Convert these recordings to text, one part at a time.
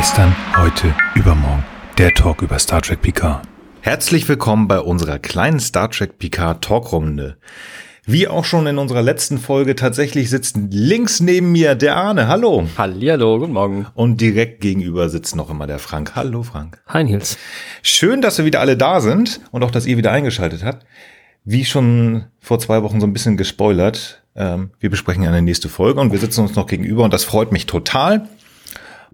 Gestern, heute, übermorgen. Der Talk über Star Trek Picard. Herzlich willkommen bei unserer kleinen Star Trek Picard Talkrunde. Wie auch schon in unserer letzten Folge, tatsächlich sitzt links neben mir der Arne. Hallo. Hallihallo, guten Morgen. Und direkt gegenüber sitzt noch immer der Frank. Hallo, Frank. Hi, Nils. Schön, dass wir wieder alle da sind und auch, dass ihr wieder eingeschaltet habt. Wie schon vor zwei Wochen so ein bisschen gespoilert, ähm, wir besprechen eine nächste Folge und wir sitzen uns noch gegenüber und das freut mich total.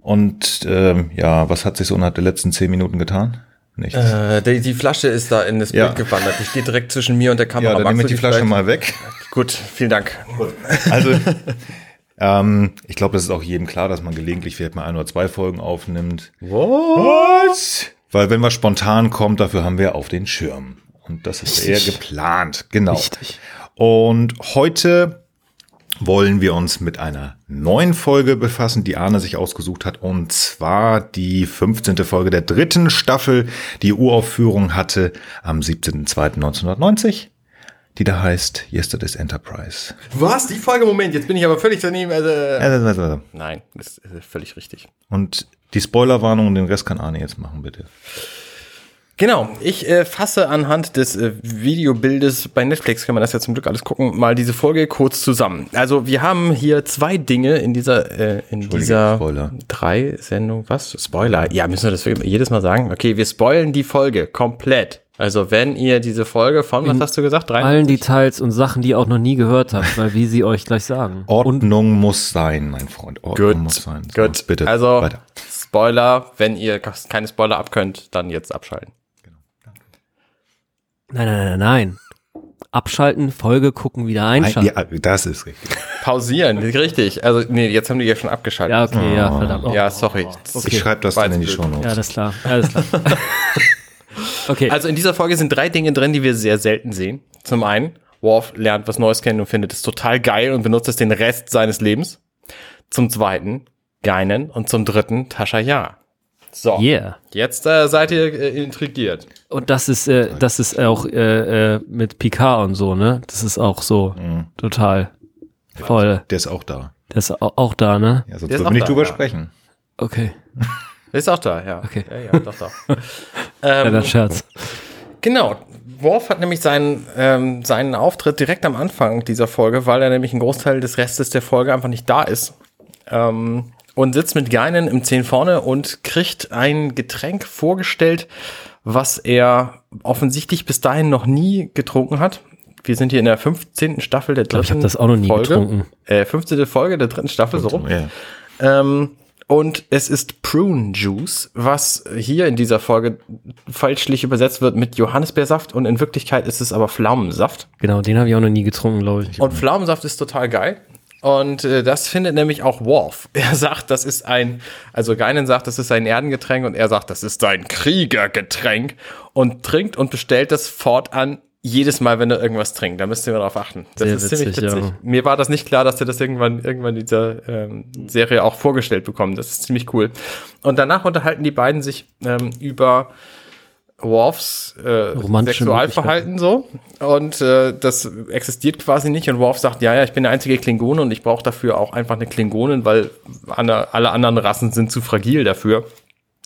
Und ähm, ja, was hat sich so innerhalb der letzten zehn Minuten getan? Nichts. Äh, die, die, Flasche ist da in das ja. Bild gewandert. Die steht direkt zwischen mir und der Kamera. Ja, dann nehme ich die Flasche vielleicht? mal weg. Gut, vielen Dank. Also, ähm, ich glaube, das ist auch jedem klar, dass man gelegentlich vielleicht mal ein oder zwei Folgen aufnimmt. Was? Weil wenn was spontan kommt, dafür haben wir auf den Schirm. Und das ist Richtig. eher geplant. Genau. Richtig. Und heute wollen wir uns mit einer neuen Folge befassen, die Arne sich ausgesucht hat, und zwar die 15. Folge der dritten Staffel, die Uraufführung hatte am 17.02.1990, die da heißt Yesterday's Enterprise. Was? Die Folge? Moment, jetzt bin ich aber völlig daneben. Also, äh, Nein, das ist völlig richtig. Und die Spoilerwarnung und den Rest kann Arne jetzt machen, bitte. Genau, ich äh, fasse anhand des äh, Videobildes bei Netflix, kann man das ja zum Glück alles gucken, mal diese Folge kurz zusammen. Also wir haben hier zwei Dinge in dieser äh, in dieser Spoiler. drei Sendung, was? Spoiler. Ja, müssen wir das jedes Mal sagen? Okay, wir spoilen die Folge komplett. Also wenn ihr diese Folge von, in was hast du gesagt? 93? Allen Details und Sachen, die ihr auch noch nie gehört habt, weil wie sie euch gleich sagen. Ordnung und muss sein, mein Freund. Ordnung gut, muss sein. So, gut, bitte. Also weiter. Spoiler, wenn ihr keine Spoiler abkönnt, dann jetzt abschalten. Nein, nein, nein, nein. Abschalten, Folge gucken, wieder einschalten. Ja, das ist richtig. Pausieren, richtig. Also, nee, jetzt haben die ja schon abgeschaltet. Ja, okay, oh. ja, verdammt. Oh. Ja, sorry. Okay. Ich schreibe das dann in die Show Notes. Ja, alles klar, alles klar. okay. Also, in dieser Folge sind drei Dinge drin, die wir sehr selten sehen. Zum einen, Worf lernt was Neues kennen und findet es total geil und benutzt es den Rest seines Lebens. Zum zweiten, Geinen. Und zum dritten, Tascha Ja. So. Yeah. Jetzt äh, seid ihr äh, intrigiert. Und das ist, äh, das ist auch äh, äh, mit Picard und so, ne? Das ist auch so mhm. total voll. Der ist auch da. Der ist auch, auch da, ne? Ja, sonst würden wir nicht drüber ja. sprechen. Okay. Der ist auch da, ja. Okay. Ja, ja, doch, doch. ähm, ja, Scherz. Genau. Worf hat nämlich seinen, ähm, seinen Auftritt direkt am Anfang dieser Folge, weil er nämlich ein Großteil des Restes der Folge einfach nicht da ist. Ähm, und sitzt mit Geinen im Zehn vorne und kriegt ein Getränk vorgestellt, was er offensichtlich bis dahin noch nie getrunken hat. Wir sind hier in der 15. Staffel der dritten ich habe das auch noch nie Folge. getrunken. Äh, 15. Folge der dritten Staffel, so rum. Ja. Ähm, und es ist Prune Juice, was hier in dieser Folge falschlich übersetzt wird mit Johannisbeersaft und in Wirklichkeit ist es aber Pflaumensaft. Genau, den habe ich auch noch nie getrunken, glaube ich. Und Pflaumensaft ist total geil. Und äh, das findet nämlich auch Worf. Er sagt, das ist ein, also Geinen sagt, das ist ein Erdengetränk und er sagt, das ist ein Kriegergetränk und trinkt und bestellt das fortan jedes Mal, wenn er irgendwas trinkt. Da müsst ihr darauf achten. Das Sehr ist witzig, ziemlich witzig. Ja. Mir war das nicht klar, dass er das irgendwann, irgendwann in dieser ähm, Serie auch vorgestellt bekommt. Das ist ziemlich cool. Und danach unterhalten die beiden sich ähm, über Worfs äh, Sexualverhalten so und äh, das existiert quasi nicht und Worf sagt, ja, ja, ich bin der einzige Klingone und ich brauche dafür auch einfach eine Klingonin, weil alle anderen Rassen sind zu fragil dafür.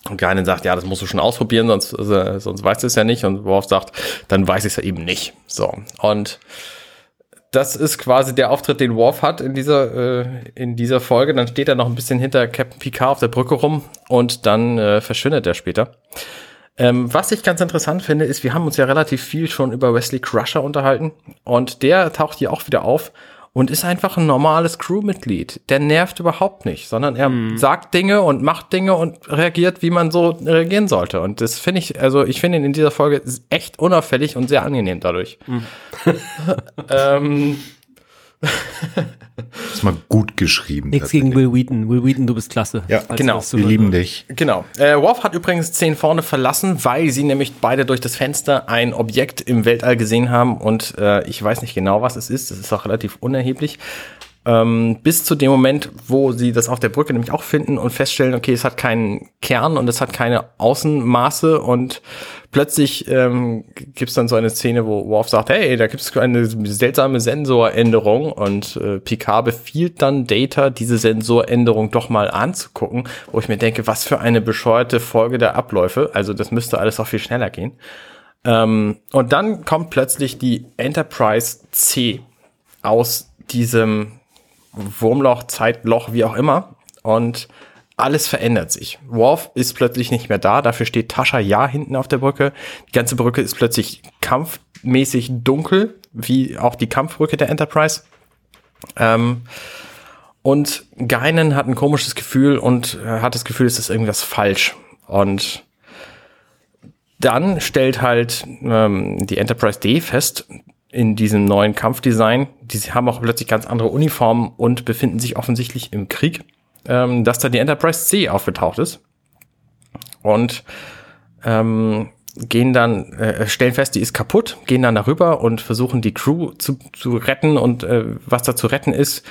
Und Geinen sagt, ja, das musst du schon ausprobieren, sonst, äh, sonst weißt du es ja nicht. Und Worf sagt, dann weiß ich es ja eben nicht. So. Und das ist quasi der Auftritt, den Worf hat in dieser, äh, in dieser Folge. Dann steht er noch ein bisschen hinter Captain Picard auf der Brücke rum und dann äh, verschwindet er später. Ähm, was ich ganz interessant finde, ist, wir haben uns ja relativ viel schon über Wesley Crusher unterhalten und der taucht hier auch wieder auf und ist einfach ein normales Crewmitglied. Der nervt überhaupt nicht, sondern er mhm. sagt Dinge und macht Dinge und reagiert, wie man so reagieren sollte. Und das finde ich, also ich finde ihn in dieser Folge echt unauffällig und sehr angenehm dadurch. Mhm. ähm, ist mal gut geschrieben. Nichts gegen Will Wheaton. Will Wheaton, du bist klasse. Ja, genau. Wir lieben dich. Genau. Äh, Worf hat übrigens 10 vorne verlassen, weil sie nämlich beide durch das Fenster ein Objekt im Weltall gesehen haben und äh, ich weiß nicht genau, was es ist. Das ist auch relativ unerheblich. Äh, Ähm, bis zu dem Moment, wo sie das auf der Brücke nämlich auch finden und feststellen, okay, es hat keinen Kern und es hat keine Außenmaße und plötzlich ähm, gibt dann so eine Szene, wo Worf sagt, hey, da gibt es eine seltsame Sensoränderung und äh, Picard befiehlt dann Data, diese Sensoränderung doch mal anzugucken, wo ich mir denke, was für eine bescheuerte Folge der Abläufe. Also das müsste alles auch viel schneller gehen. Ähm, und dann kommt plötzlich die Enterprise C aus diesem Wurmloch, Zeitloch, wie auch immer. Und alles verändert sich. Worf ist plötzlich nicht mehr da, dafür steht Tascha Ja hinten auf der Brücke. Die ganze Brücke ist plötzlich kampfmäßig dunkel, wie auch die Kampfbrücke der Enterprise. Ähm, und Geinen hat ein komisches Gefühl und hat das Gefühl, es ist irgendwas falsch. Und dann stellt halt ähm, die Enterprise D fest, in diesem neuen Kampfdesign, die haben auch plötzlich ganz andere Uniformen und befinden sich offensichtlich im Krieg, ähm, dass da die Enterprise C aufgetaucht ist. Und ähm, gehen dann, äh, stellen fest, die ist kaputt, gehen dann darüber und versuchen die Crew zu, zu retten. Und äh, was da zu retten ist,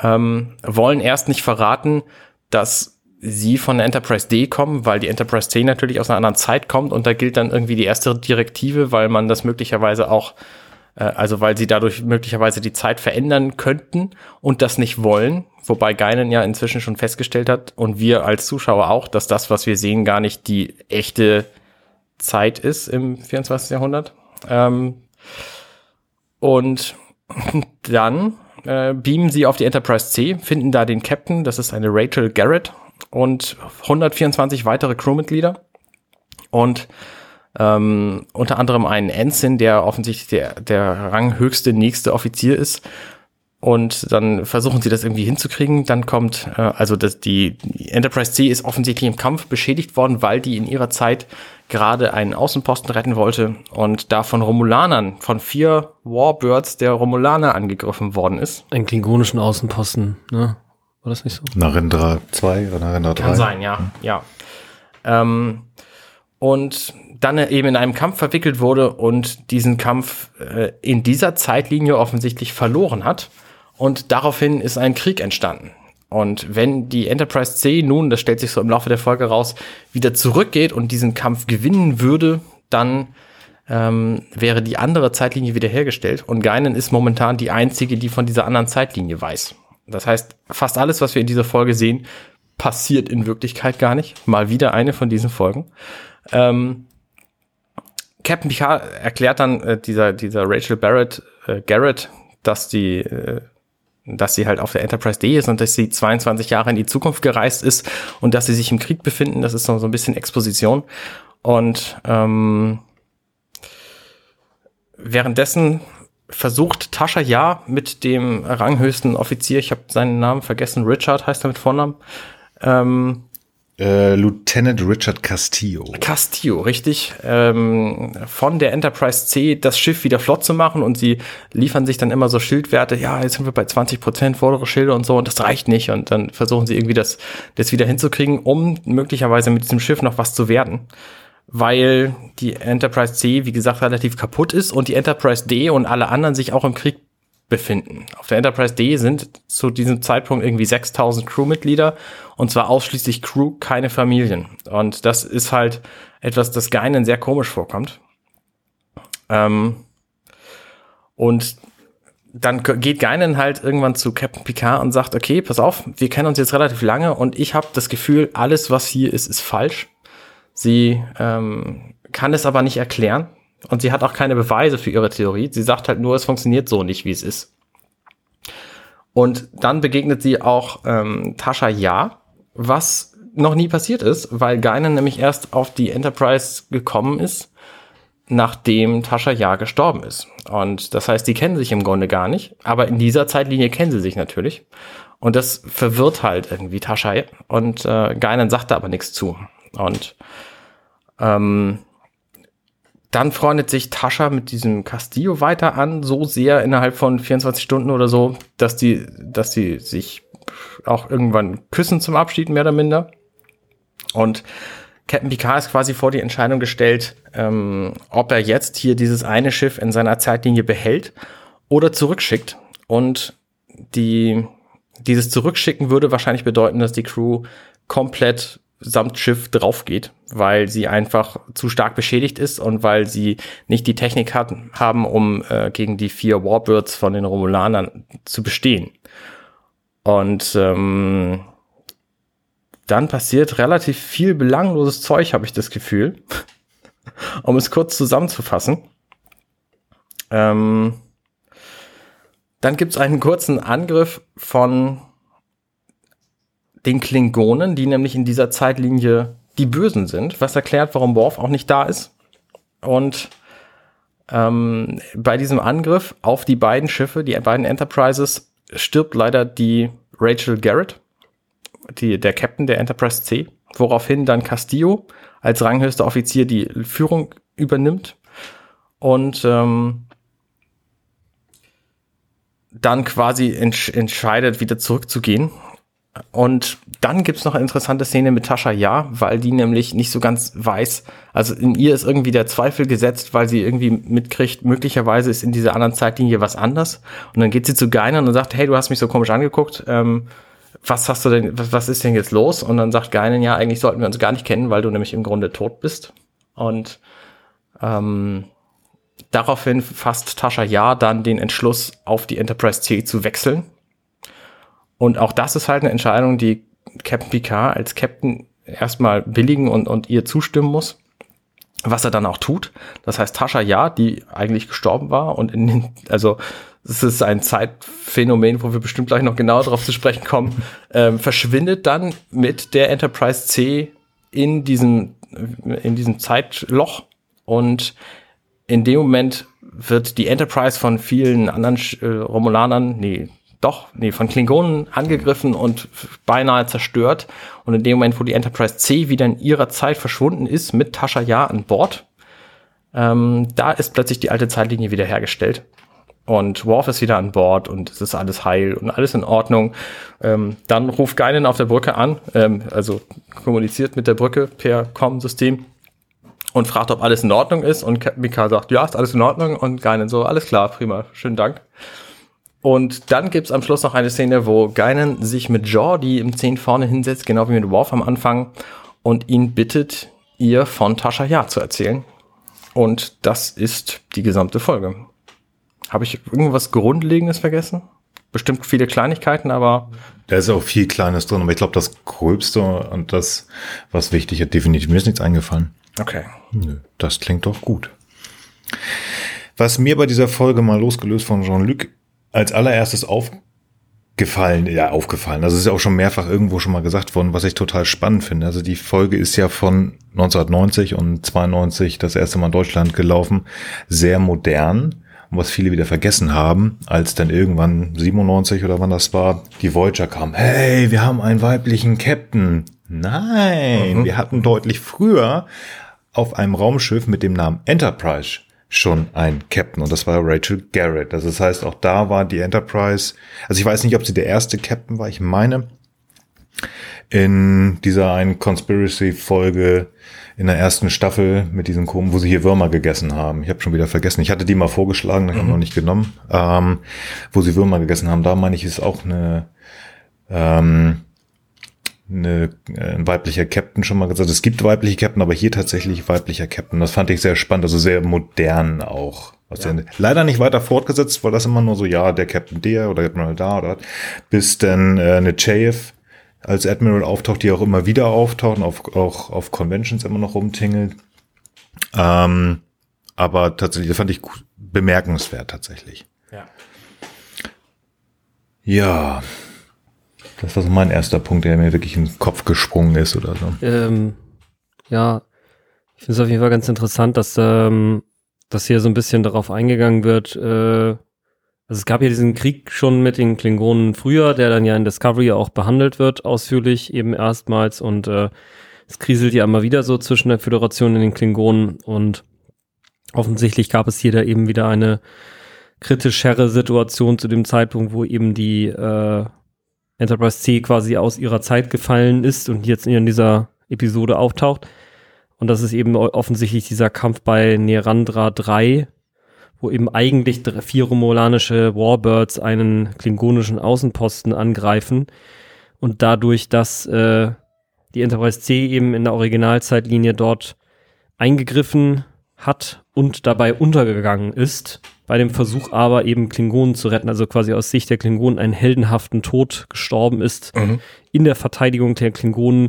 ähm, wollen erst nicht verraten, dass sie von der Enterprise D kommen, weil die Enterprise C natürlich aus einer anderen Zeit kommt. Und da gilt dann irgendwie die erste Direktive, weil man das möglicherweise auch, also weil sie dadurch möglicherweise die Zeit verändern könnten und das nicht wollen, wobei Geinen ja inzwischen schon festgestellt hat und wir als Zuschauer auch, dass das, was wir sehen, gar nicht die echte Zeit ist im 24. Jahrhundert. Ähm, und dann äh, beamen sie auf die Enterprise C, finden da den Captain, das ist eine Rachel Garrett, und 124 weitere Crewmitglieder und ähm, unter anderem einen Ensign, der offensichtlich der, der ranghöchste nächste Offizier ist. Und dann versuchen sie das irgendwie hinzukriegen. Dann kommt, äh, also das, die, Enterprise C ist offensichtlich im Kampf beschädigt worden, weil die in ihrer Zeit gerade einen Außenposten retten wollte und da von Romulanern, von vier Warbirds der Romulaner angegriffen worden ist. Einen klingonischen Außenposten, ne? War das nicht so? Narendra 2 oder Narendra 3? Kann sein, ja, ja. Ähm, und dann eben in einem Kampf verwickelt wurde und diesen Kampf äh, in dieser Zeitlinie offensichtlich verloren hat. Und daraufhin ist ein Krieg entstanden. Und wenn die Enterprise C nun, das stellt sich so im Laufe der Folge raus, wieder zurückgeht und diesen Kampf gewinnen würde, dann ähm, wäre die andere Zeitlinie wiederhergestellt. Und Geinen ist momentan die einzige, die von dieser anderen Zeitlinie weiß. Das heißt, fast alles, was wir in dieser Folge sehen, passiert in Wirklichkeit gar nicht. Mal wieder eine von diesen Folgen. Ähm, Captain Picard erklärt dann äh, dieser, dieser Rachel Barrett, äh, Garrett, dass die, äh, dass sie halt auf der Enterprise D ist und dass sie 22 Jahre in die Zukunft gereist ist und dass sie sich im Krieg befinden. Das ist so, so ein bisschen Exposition. Und ähm, währenddessen versucht Tascha ja mit dem ranghöchsten Offizier, ich habe seinen Namen vergessen, Richard heißt er mit Vornamen. Ähm, äh, Lieutenant Richard Castillo. Castillo, richtig. Ähm, von der Enterprise C das Schiff wieder flott zu machen und sie liefern sich dann immer so Schildwerte, ja, jetzt sind wir bei 20 Prozent vordere Schilde und so und das reicht nicht und dann versuchen sie irgendwie das, das wieder hinzukriegen, um möglicherweise mit diesem Schiff noch was zu werden weil die Enterprise C, wie gesagt, relativ kaputt ist und die Enterprise D und alle anderen sich auch im Krieg befinden. Auf der Enterprise D sind zu diesem Zeitpunkt irgendwie 6000 Crewmitglieder und zwar ausschließlich Crew, keine Familien. Und das ist halt etwas, das Geinen sehr komisch vorkommt. Ähm, und dann geht Geinen halt irgendwann zu Captain Picard und sagt, okay, pass auf, wir kennen uns jetzt relativ lange und ich habe das Gefühl, alles, was hier ist, ist falsch. Sie ähm, kann es aber nicht erklären und sie hat auch keine Beweise für ihre Theorie. Sie sagt halt nur, es funktioniert so nicht, wie es ist. Und dann begegnet sie auch ähm, Tascha Ja, was noch nie passiert ist, weil Geinen nämlich erst auf die Enterprise gekommen ist, nachdem Tascha Ja gestorben ist. Und das heißt, die kennen sich im Grunde gar nicht, aber in dieser Zeitlinie kennen sie sich natürlich. Und das verwirrt halt irgendwie Tascha und äh, Geinen sagt da aber nichts zu. Und ähm, dann freundet sich Tascha mit diesem Castillo weiter an, so sehr innerhalb von 24 Stunden oder so, dass die, dass sie sich auch irgendwann küssen zum Abschied, mehr oder minder. Und Captain Picard ist quasi vor die Entscheidung gestellt, ähm, ob er jetzt hier dieses eine Schiff in seiner Zeitlinie behält oder zurückschickt und die dieses Zurückschicken würde wahrscheinlich bedeuten, dass die Crew komplett samt Schiff drauf geht, weil sie einfach zu stark beschädigt ist und weil sie nicht die Technik hat, haben, um äh, gegen die vier Warbirds von den Romulanern zu bestehen. Und ähm, dann passiert relativ viel belangloses Zeug, habe ich das Gefühl. um es kurz zusammenzufassen. Ähm, dann gibt es einen kurzen Angriff von den Klingonen, die nämlich in dieser Zeitlinie die Bösen sind, was erklärt, warum Worf auch nicht da ist. Und ähm, bei diesem Angriff auf die beiden Schiffe, die beiden Enterprises, stirbt leider die Rachel Garrett, die, der Captain der Enterprise C, woraufhin dann Castillo als ranghöchster Offizier die Führung übernimmt und ähm, dann quasi entsch entscheidet, wieder zurückzugehen und dann gibt's noch eine interessante Szene mit Tascha Ja, weil die nämlich nicht so ganz weiß, also in ihr ist irgendwie der Zweifel gesetzt, weil sie irgendwie mitkriegt, möglicherweise ist in dieser anderen Zeitlinie was anders. Und dann geht sie zu Geinen und sagt, hey, du hast mich so komisch angeguckt, ähm, was hast du denn, was, was ist denn jetzt los? Und dann sagt Geinen, ja, eigentlich sollten wir uns gar nicht kennen, weil du nämlich im Grunde tot bist. Und ähm, daraufhin fasst Tascha Ja dann den Entschluss, auf die Enterprise C zu wechseln und auch das ist halt eine Entscheidung, die Captain Picard als Captain erstmal billigen und, und ihr zustimmen muss, was er dann auch tut. Das heißt, Tascha Ja, die eigentlich gestorben war und in den, also es ist ein Zeitphänomen, wo wir bestimmt gleich noch genauer darauf zu sprechen kommen, ähm, verschwindet dann mit der Enterprise C in diesem, in diesem Zeitloch und in dem Moment wird die Enterprise von vielen anderen äh, Romulanern, nee, doch, nee, von Klingonen angegriffen und beinahe zerstört. Und in dem Moment, wo die Enterprise C wieder in ihrer Zeit verschwunden ist, mit Tascha Ja an Bord, ähm, da ist plötzlich die alte Zeitlinie wieder hergestellt. Und Worf ist wieder an Bord und es ist alles heil und alles in Ordnung. Ähm, dann ruft Geinen auf der Brücke an, ähm, also kommuniziert mit der Brücke per Com-System und fragt, ob alles in Ordnung ist. Und Mika sagt, ja, ist alles in Ordnung. Und Geinen so, alles klar, prima, schönen Dank. Und dann gibt's am Schluss noch eine Szene, wo Geinen sich mit Jordi im 10 vorne hinsetzt, genau wie mit Worf am Anfang, und ihn bittet, ihr von Tascha Ja zu erzählen. Und das ist die gesamte Folge. Habe ich irgendwas Grundlegendes vergessen? Bestimmt viele Kleinigkeiten, aber. Da ist auch viel Kleines drin, aber ich glaube, das Gröbste und das, was wichtig ist, definitiv. Mir ist nichts eingefallen. Okay. Nö, das klingt doch gut. Was mir bei dieser Folge mal losgelöst von Jean-Luc als allererstes aufgefallen, ja, aufgefallen. Das ist ja auch schon mehrfach irgendwo schon mal gesagt worden, was ich total spannend finde. Also die Folge ist ja von 1990 und 92 das erste Mal in Deutschland gelaufen. Sehr modern. Und was viele wieder vergessen haben, als dann irgendwann 97 oder wann das war, die Voyager kam. Hey, wir haben einen weiblichen Captain. Nein, mhm. wir hatten deutlich früher auf einem Raumschiff mit dem Namen Enterprise schon ein Captain und das war Rachel Garrett. Also das heißt, auch da war die Enterprise, also ich weiß nicht, ob sie der erste Captain war, ich meine, in dieser einen Conspiracy-Folge in der ersten Staffel mit diesen Komen, wo sie hier Würmer gegessen haben. Ich habe schon wieder vergessen. Ich hatte die mal vorgeschlagen, dann mhm. haben wir noch nicht genommen. Ähm, wo sie Würmer gegessen haben. Da meine ich, ist auch eine ähm, eine, äh, ein weiblicher Captain schon mal gesagt. Es gibt weibliche Captain, aber hier tatsächlich weiblicher Captain. Das fand ich sehr spannend, also sehr modern auch. Was ja. leider nicht weiter fortgesetzt, weil das immer nur so, ja, der Captain der oder Admiral da oder bis dann äh, eine Chaev als Admiral auftaucht, die auch immer wieder auftaucht und auf, auch auf Conventions immer noch rumtingelt. Ähm, aber tatsächlich, das fand ich bemerkenswert tatsächlich. Ja. Ja, das war so mein erster Punkt, der mir wirklich in den Kopf gesprungen ist oder so. Ähm, ja, ich finde es auf jeden Fall ganz interessant, dass, ähm, dass hier so ein bisschen darauf eingegangen wird. Äh, also es gab ja diesen Krieg schon mit den Klingonen früher, der dann ja in Discovery auch behandelt wird, ausführlich eben erstmals. Und äh, es kriselt ja immer wieder so zwischen der Föderation und den Klingonen. Und offensichtlich gab es hier da eben wieder eine kritischere Situation zu dem Zeitpunkt, wo eben die äh, Enterprise C quasi aus ihrer Zeit gefallen ist und jetzt in dieser Episode auftaucht. Und das ist eben offensichtlich dieser Kampf bei Nerandra 3, wo eben eigentlich vier romulanische Warbirds einen klingonischen Außenposten angreifen und dadurch, dass äh, die Enterprise C eben in der Originalzeitlinie dort eingegriffen hat und dabei untergegangen ist, bei dem Versuch aber eben Klingonen zu retten, also quasi aus Sicht der Klingonen einen heldenhaften Tod gestorben ist. Mhm. In der Verteidigung der Klingonen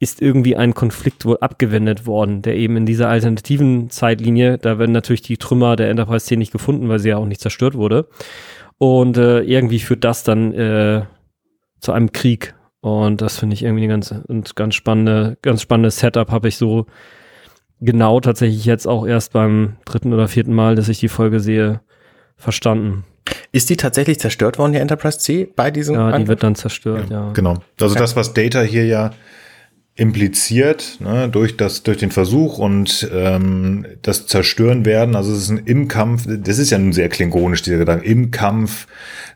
ist irgendwie ein Konflikt wohl abgewendet worden, der eben in dieser alternativen Zeitlinie, da werden natürlich die Trümmer der Enterprise C nicht gefunden, weil sie ja auch nicht zerstört wurde. Und äh, irgendwie führt das dann äh, zu einem Krieg. Und das finde ich irgendwie ein ganz, ganz spannende, ganz spannendes Setup, habe ich so genau tatsächlich jetzt auch erst beim dritten oder vierten Mal, dass ich die Folge sehe, verstanden. Ist die tatsächlich zerstört worden, die Enterprise C, bei diesem Ja, Angriff? die wird dann zerstört, ja. ja. Genau. Also das, was Data hier ja impliziert ne, durch das durch den Versuch und ähm, das Zerstören werden. Also es ist ein im Kampf. Das ist ja nun sehr klingonisch dieser Gedanke im Kampf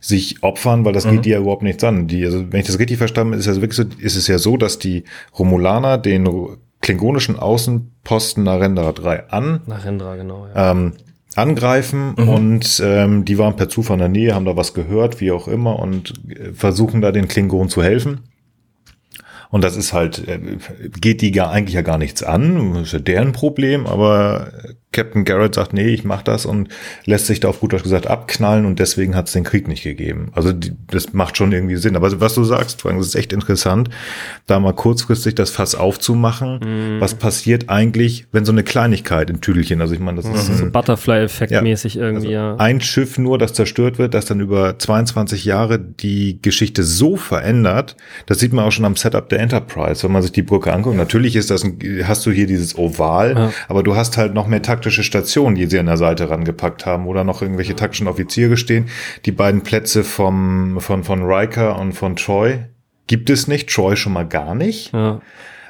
sich opfern, weil das mhm. geht dir ja überhaupt nichts an. Die, also wenn ich das richtig verstanden habe, ist es wirklich so, ist es ja so, dass die Romulaner den klingonischen Außenposten Narendra 3 an. Narendra, genau. Ja. Ähm, angreifen mhm. und ähm, die waren per Zufall in der Nähe, haben da was gehört, wie auch immer und äh, versuchen da den Klingonen zu helfen. Und das ist halt, äh, geht die gar eigentlich ja gar nichts an, das ist ja deren Problem, aber Captain Garrett sagt, nee, ich mach das und lässt sich da auf gut Deutsch gesagt abknallen und deswegen hat es den Krieg nicht gegeben. Also die, das macht schon irgendwie Sinn. Aber was du sagst, Frank, das ist echt interessant, da mal kurzfristig das Fass aufzumachen. Mhm. Was passiert eigentlich, wenn so eine Kleinigkeit in Tüdelchen, also ich meine, das mhm. ist so Butterfly-Effekt-mäßig ja, irgendwie, also ja. Ein Schiff nur, das zerstört wird, das dann über 22 Jahre die Geschichte so verändert, das sieht man auch schon am Setup der Enterprise, wenn man sich die Brücke anguckt. Natürlich ist das, ein, hast du hier dieses Oval, ja. aber du hast halt noch mehr Takt taktische Station, die sie an der Seite rangepackt haben, da noch irgendwelche taktischen Offiziere stehen. Die beiden Plätze vom, von, von Riker und von Troy gibt es nicht. Troy schon mal gar nicht. Ja.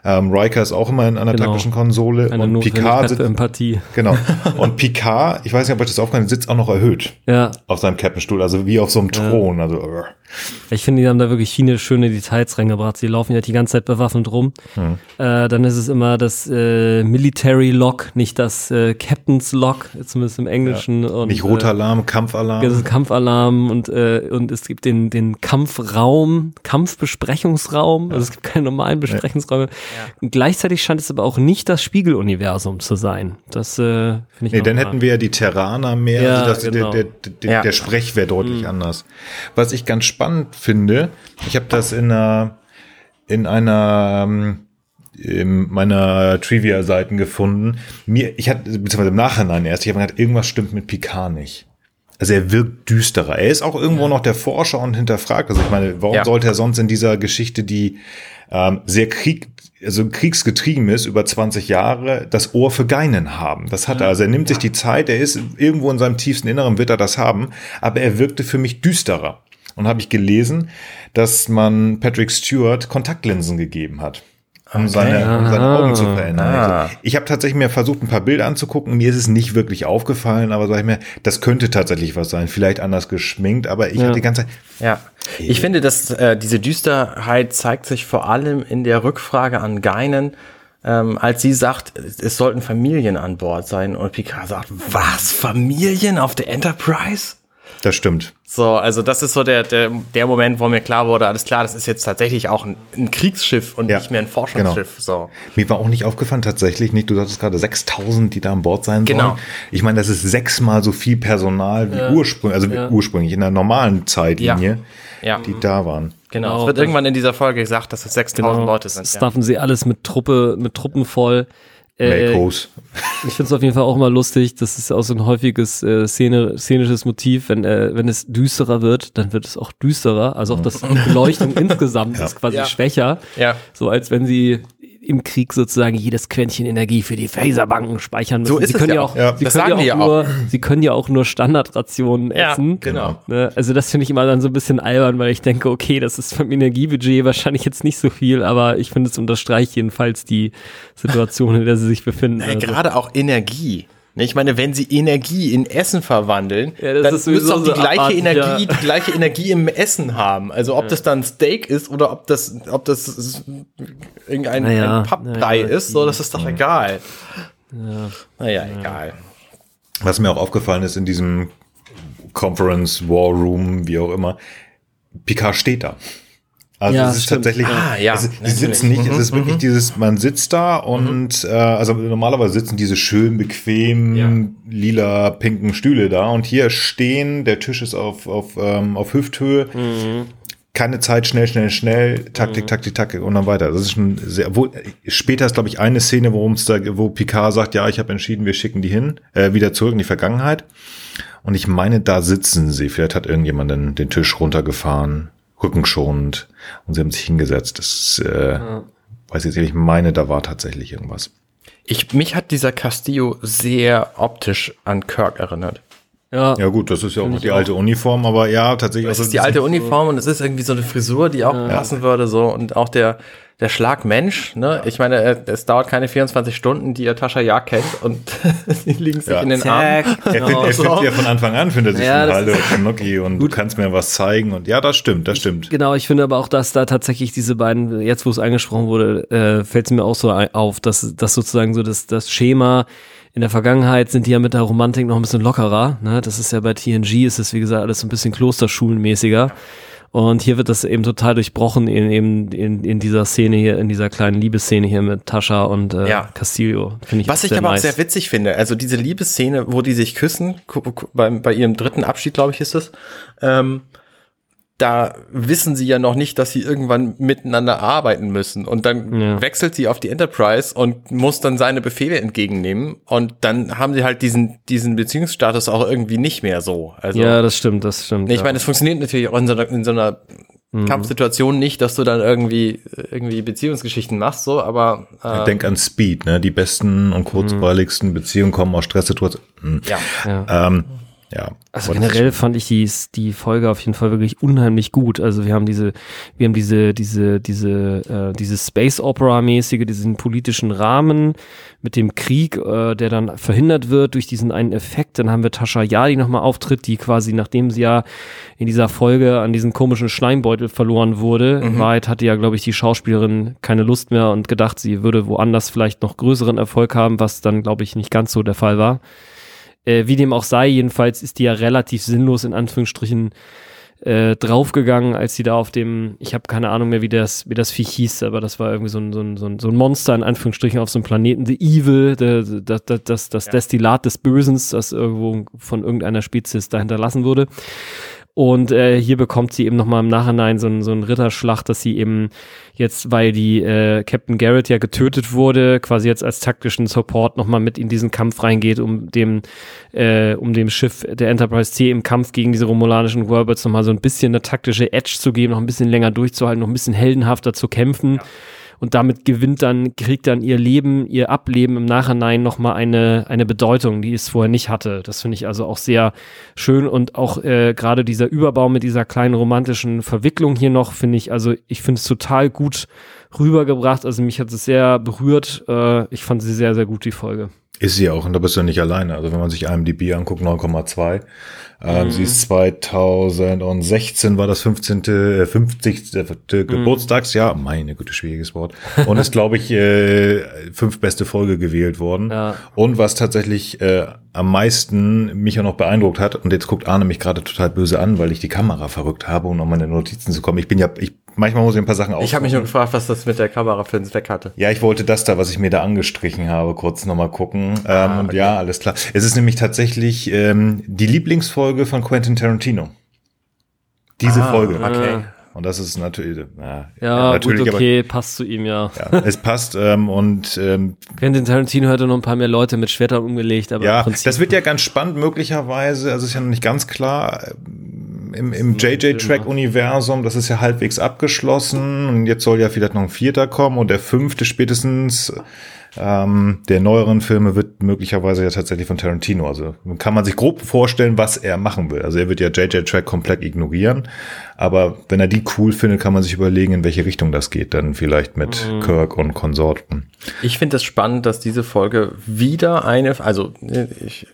Ähm, Riker ist auch immer in einer genau. taktischen Konsole Eine und Picard sitzt, Empathie. Genau. Und Picard, ich weiß nicht, ob euch das aufgefallen sitzt auch noch erhöht. Ja. Auf seinem Captainstuhl, also wie auf so einem Thron. Ja. Also, ich finde, die haben da wirklich viele schöne Details reingebracht. Sie laufen ja die ganze Zeit bewaffnet rum. Mhm. Äh, dann ist es immer das äh, Military Lock, nicht das äh, Captain's Lock, zumindest im Englischen. Ja. Und, nicht roter äh, Alarm, Kampfalarm. Das ist Kampfalarm und, äh, und es gibt den, den Kampfraum, Kampfbesprechungsraum. Ja. Also es gibt keine normalen Besprechungsräume. Ja. Gleichzeitig scheint es aber auch nicht das Spiegeluniversum zu sein. Das äh, finde ich. Nee, dann hätten wir ja die Terraner mehr. Ja, also das, genau. der, der, der, der Sprech wäre deutlich mhm. anders. Was ich ganz spannend spannend finde, ich habe das in einer, in einer ähm, in meiner Trivia-Seiten gefunden. Mir, ich hatte, beziehungsweise im Nachhinein erst, ich habe gedacht, irgendwas stimmt mit Picard nicht. Also er wirkt düsterer. Er ist auch irgendwo noch der Forscher und hinterfragt. Also ich meine, warum ja. sollte er sonst in dieser Geschichte, die ähm, sehr Krieg, also kriegsgetrieben ist, über 20 Jahre, das Ohr für Geinen haben? Das hat er. Also er nimmt sich die Zeit, er ist irgendwo in seinem tiefsten Inneren, wird er das haben, aber er wirkte für mich düsterer und habe ich gelesen, dass man Patrick Stewart Kontaktlinsen gegeben hat. Um, okay. seine, um seine Augen zu verändern. Ah. Ich habe tatsächlich mir versucht, ein paar Bilder anzugucken. Mir ist es nicht wirklich aufgefallen, aber sag ich mir, das könnte tatsächlich was sein. Vielleicht anders geschminkt, aber ich ja. habe die ganze Zeit. Ja, ich finde, dass äh, diese Düsterheit zeigt sich vor allem in der Rückfrage an Geinen, ähm, als sie sagt, es sollten Familien an Bord sein und Picard sagt, was, Familien auf der Enterprise? Das stimmt. So, also das ist so der, der, der Moment, wo mir klar wurde, alles klar, das ist jetzt tatsächlich auch ein, ein Kriegsschiff und ja, nicht mehr ein Forschungsschiff. Genau. So. Mir war auch nicht aufgefallen, tatsächlich nicht, du sagtest gerade 6000, die da an Bord sein genau. sollen. Ich meine, das ist sechsmal so viel Personal wie ja. ursprünglich, also ja. ursprünglich in der normalen Zeitlinie, ja. die da waren. Genau. genau. Es wird irgendwann in dieser Folge gesagt, dass es 6000 genau. Leute sind. Staffen sie alles mit Truppe, mit Truppen voll. Äh, ich finde es auf jeden Fall auch immer lustig. Das ist auch so ein häufiges äh, Szene, szenisches Motiv. Wenn, äh, wenn es düsterer wird, dann wird es auch düsterer. Also auch das Beleuchtung insgesamt ja. ist quasi ja. schwächer. Ja. So als wenn sie im Krieg sozusagen jedes Quäntchen Energie für die Phaserbanken speichern müssen. So ist sie können ja auch, ja. Sie, das können ja auch nur, sie können ja auch nur Standardrationen essen. Genau. Ne? Also das finde ich immer dann so ein bisschen albern, weil ich denke, okay, das ist vom Energiebudget wahrscheinlich jetzt nicht so viel, aber ich finde es unterstreicht jedenfalls die Situation, in der sie sich befinden. Naja, also. Gerade auch Energie. Ne, ich meine, wenn sie Energie in Essen verwandeln, ja, dann müssen sie auch die gleiche abartig, Energie, ja. die gleiche Energie im Essen haben. Also ob ja. das dann Steak ist oder ob das, ob das irgendein naja, ein Pappbrei naja, ist, so, das ist doch egal. Ja. Naja, egal. Was mir auch aufgefallen ist in diesem Conference, War Room, wie auch immer, Picard steht da. Also Ja, es ist stimmt. tatsächlich, Ah, ja, es, die sitzen nicht, es Mhm, ist wirklich dieses, man sitzt da und äh, also normalerweise sitzen diese schön bequemen Ja. lila pinken Stühle da und hier stehen, der Tisch ist auf auf ähm, auf Hüfthöhe. Keine Zeit, schnell, schnell, schnell, Taktik, Taktik, Taktik und dann weiter. Das ist schon sehr. Wo, später ist, glaube ich, eine Szene, worum es da, wo Picard sagt, ja, ich habe entschieden, wir schicken die hin, äh, wieder zurück in die Vergangenheit. Und ich meine, da sitzen sie. Vielleicht hat irgendjemand den, den Tisch runtergefahren, rückenschonend, und sie haben sich hingesetzt. Das ist, äh, weiß ich jetzt nicht, ich meine, da war tatsächlich irgendwas. Ich, mich hat dieser Castillo sehr optisch an Kirk erinnert. Ja, Ja gut, das ist ja auch noch die auch. alte Uniform, aber ja, tatsächlich. Es also ist die alte Uniform und es ist irgendwie so eine Frisur, die auch passen würde, so und auch der der Schlag Mensch, ne? Ich meine, äh, es dauert keine 24 Stunden, die ihr Tascha ja kennt und sie liegen sich Ja. in den Armen. Zack. Er, find, Genau er findet ja von Anfang an, findet er sich Ja, Hallo, ist- Schnucki und du kannst mir was zeigen und ja, das stimmt, das stimmt. Genau, ich finde aber auch, dass da tatsächlich diese beiden, jetzt wo es angesprochen wurde, äh, fällt es mir auch so auf, dass das sozusagen so das, das Schema in der Vergangenheit sind die ja mit der Romantik noch ein bisschen lockerer. Ne? Das ist ja bei TNG, ist es wie gesagt alles so ein bisschen klosterschulenmäßiger. Und hier wird das eben total durchbrochen in, eben in, in dieser Szene hier, in dieser kleinen Liebesszene hier mit Tascha und äh, Ja. Castillo. Finde ich Was auch ich aber auch nice. sehr witzig finde, also diese Liebesszene, wo die sich küssen, beim, bei ihrem dritten Abschied, glaube ich, ist es, ähm, da wissen sie ja noch nicht, dass sie irgendwann miteinander arbeiten müssen. Und dann Ja. wechselt sie auf die Enterprise und muss dann seine Befehle entgegennehmen. Und dann haben sie halt diesen, diesen Beziehungsstatus auch irgendwie nicht mehr so. Also, ja, das stimmt, das stimmt. Ich ja. meine, es funktioniert natürlich auch in so einer, in so einer Kampfsituation nicht, dass du dann irgendwie, irgendwie Beziehungsgeschichten machst, so, aber äh, Denk an Speed, ne? Die besten und kurzweiligsten Beziehungen kommen aus Stresssituationen. Ja. ja. Ähm, ja. Also generell fand ich die, die Folge auf jeden Fall wirklich unheimlich gut. Also wir haben diese, wir haben diese, diese, diese, äh, diese Space Opera mäßige, diesen politischen Rahmen mit dem Krieg, äh, der dann verhindert wird durch diesen einen Effekt. Dann haben wir Tascha Ja, die nochmal auftritt, die quasi, nachdem sie ja in dieser Folge an diesen komischen Schleimbeutel verloren wurde, in Wahrheit hatte ja, glaube ich, die Schauspielerin keine Lust mehr und gedacht, sie würde woanders vielleicht noch größeren Erfolg haben, was dann, glaube ich, nicht ganz so der Fall war. Äh, wie dem auch sei, jedenfalls ist die ja relativ sinnlos in Anführungsstrichen äh, draufgegangen, als sie da auf dem, ich habe keine Ahnung mehr, wie das, wie das Viech hieß, aber das war irgendwie so ein, so ein, so ein, so ein Monster in Anführungsstrichen auf so einem Planeten, The Evil, der, das, das, das, das Destillat des Bösens, das irgendwo von irgendeiner Spezies da hinterlassen wurde. Und äh, hier bekommt sie eben nochmal im Nachhinein so ein, so ein Ritterschlag, dass sie eben jetzt, weil die äh, Captain Garrett ja getötet wurde, quasi jetzt als taktischen Support nochmal mit in diesen Kampf reingeht, um dem, äh, um dem Schiff der Enterprise C im Kampf gegen diese romulanischen Warbirds nochmal so ein bisschen eine taktische Edge zu geben, noch ein bisschen länger durchzuhalten, noch ein bisschen heldenhafter zu kämpfen. Und damit gewinnt dann, kriegt dann ihr Leben, ihr Ableben im Nachhinein nochmal eine, eine Bedeutung, die es vorher nicht hatte. Das finde ich also auch sehr schön und auch äh, gerade dieser Überbau mit dieser kleinen romantischen Verwicklung hier noch, finde ich, also ich finde es total gut rübergebracht. Also mich hat es sehr berührt. Äh, ich fand sie sehr, sehr gut, die Folge. Ist sie auch, und da bist du nicht alleine. Also wenn man sich IMDb anguckt, 9,2. Ähm, Sie ist 2016 war das 15., äh, 50. Mhm. Geburtstagsjahr. Meine Güte, schwieriges Wort. Und ist, glaube ich, äh, fünf beste Folge gewählt worden. Ja. Und was tatsächlich äh, am meisten mich auch noch beeindruckt hat, und jetzt guckt Arne mich gerade total böse an, weil ich die Kamera verrückt habe, um an meine Notizen zu kommen. Ich bin ja, ich, manchmal muss ich ein paar Sachen Ich habe mich nur aufmachen. gefragt, was das mit der Kamera für einen Zweck hatte. Ja, ich wollte das da, was ich mir da angestrichen habe, kurz nochmal gucken. Ähm, und okay. ja, alles klar. Es ist nämlich tatsächlich ähm, die Lieblingsfolge von Quentin Tarantino. Diese Ah, Folge. Okay. Und das ist natürlich, ja, Ja, natürlich, gut, okay, passt zu ihm, ja. aber ja, es passt. Ähm, und ähm, Quentin Tarantino hätte noch ein paar mehr Leute mit Schwertern umgelegt, aber ja, im Prinzip das wird ja ganz spannend möglicherweise. Also ist ja noch nicht ganz klar. ähm, Im, im JJ-Track-Universum, das ist ja halbwegs abgeschlossen. Und jetzt soll ja vielleicht noch ein vierter kommen und der fünfte spätestens ähm, der neueren Filme wird möglicherweise ja tatsächlich von Tarantino. Also kann man sich grob vorstellen, was er machen will. Also er wird ja JJ-Track komplett ignorieren. Aber wenn er die cool findet, kann man sich überlegen, in welche Richtung das geht. Dann vielleicht mit Kirk und Konsorten. Ich finde es spannend, dass diese Folge wieder eine, also äh, ich,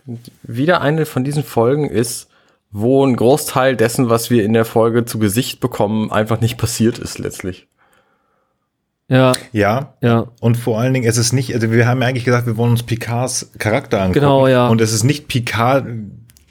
wieder eine von diesen Folgen ist, wo ein Großteil dessen, was wir in der Folge zu Gesicht bekommen, einfach nicht passiert ist letztlich. Ja, Ja. ja. Und vor allen Dingen, es ist nicht, also wir haben ja eigentlich gesagt, wir wollen uns Picards Charakter angucken. Genau, ja. Und es ist nicht Picard,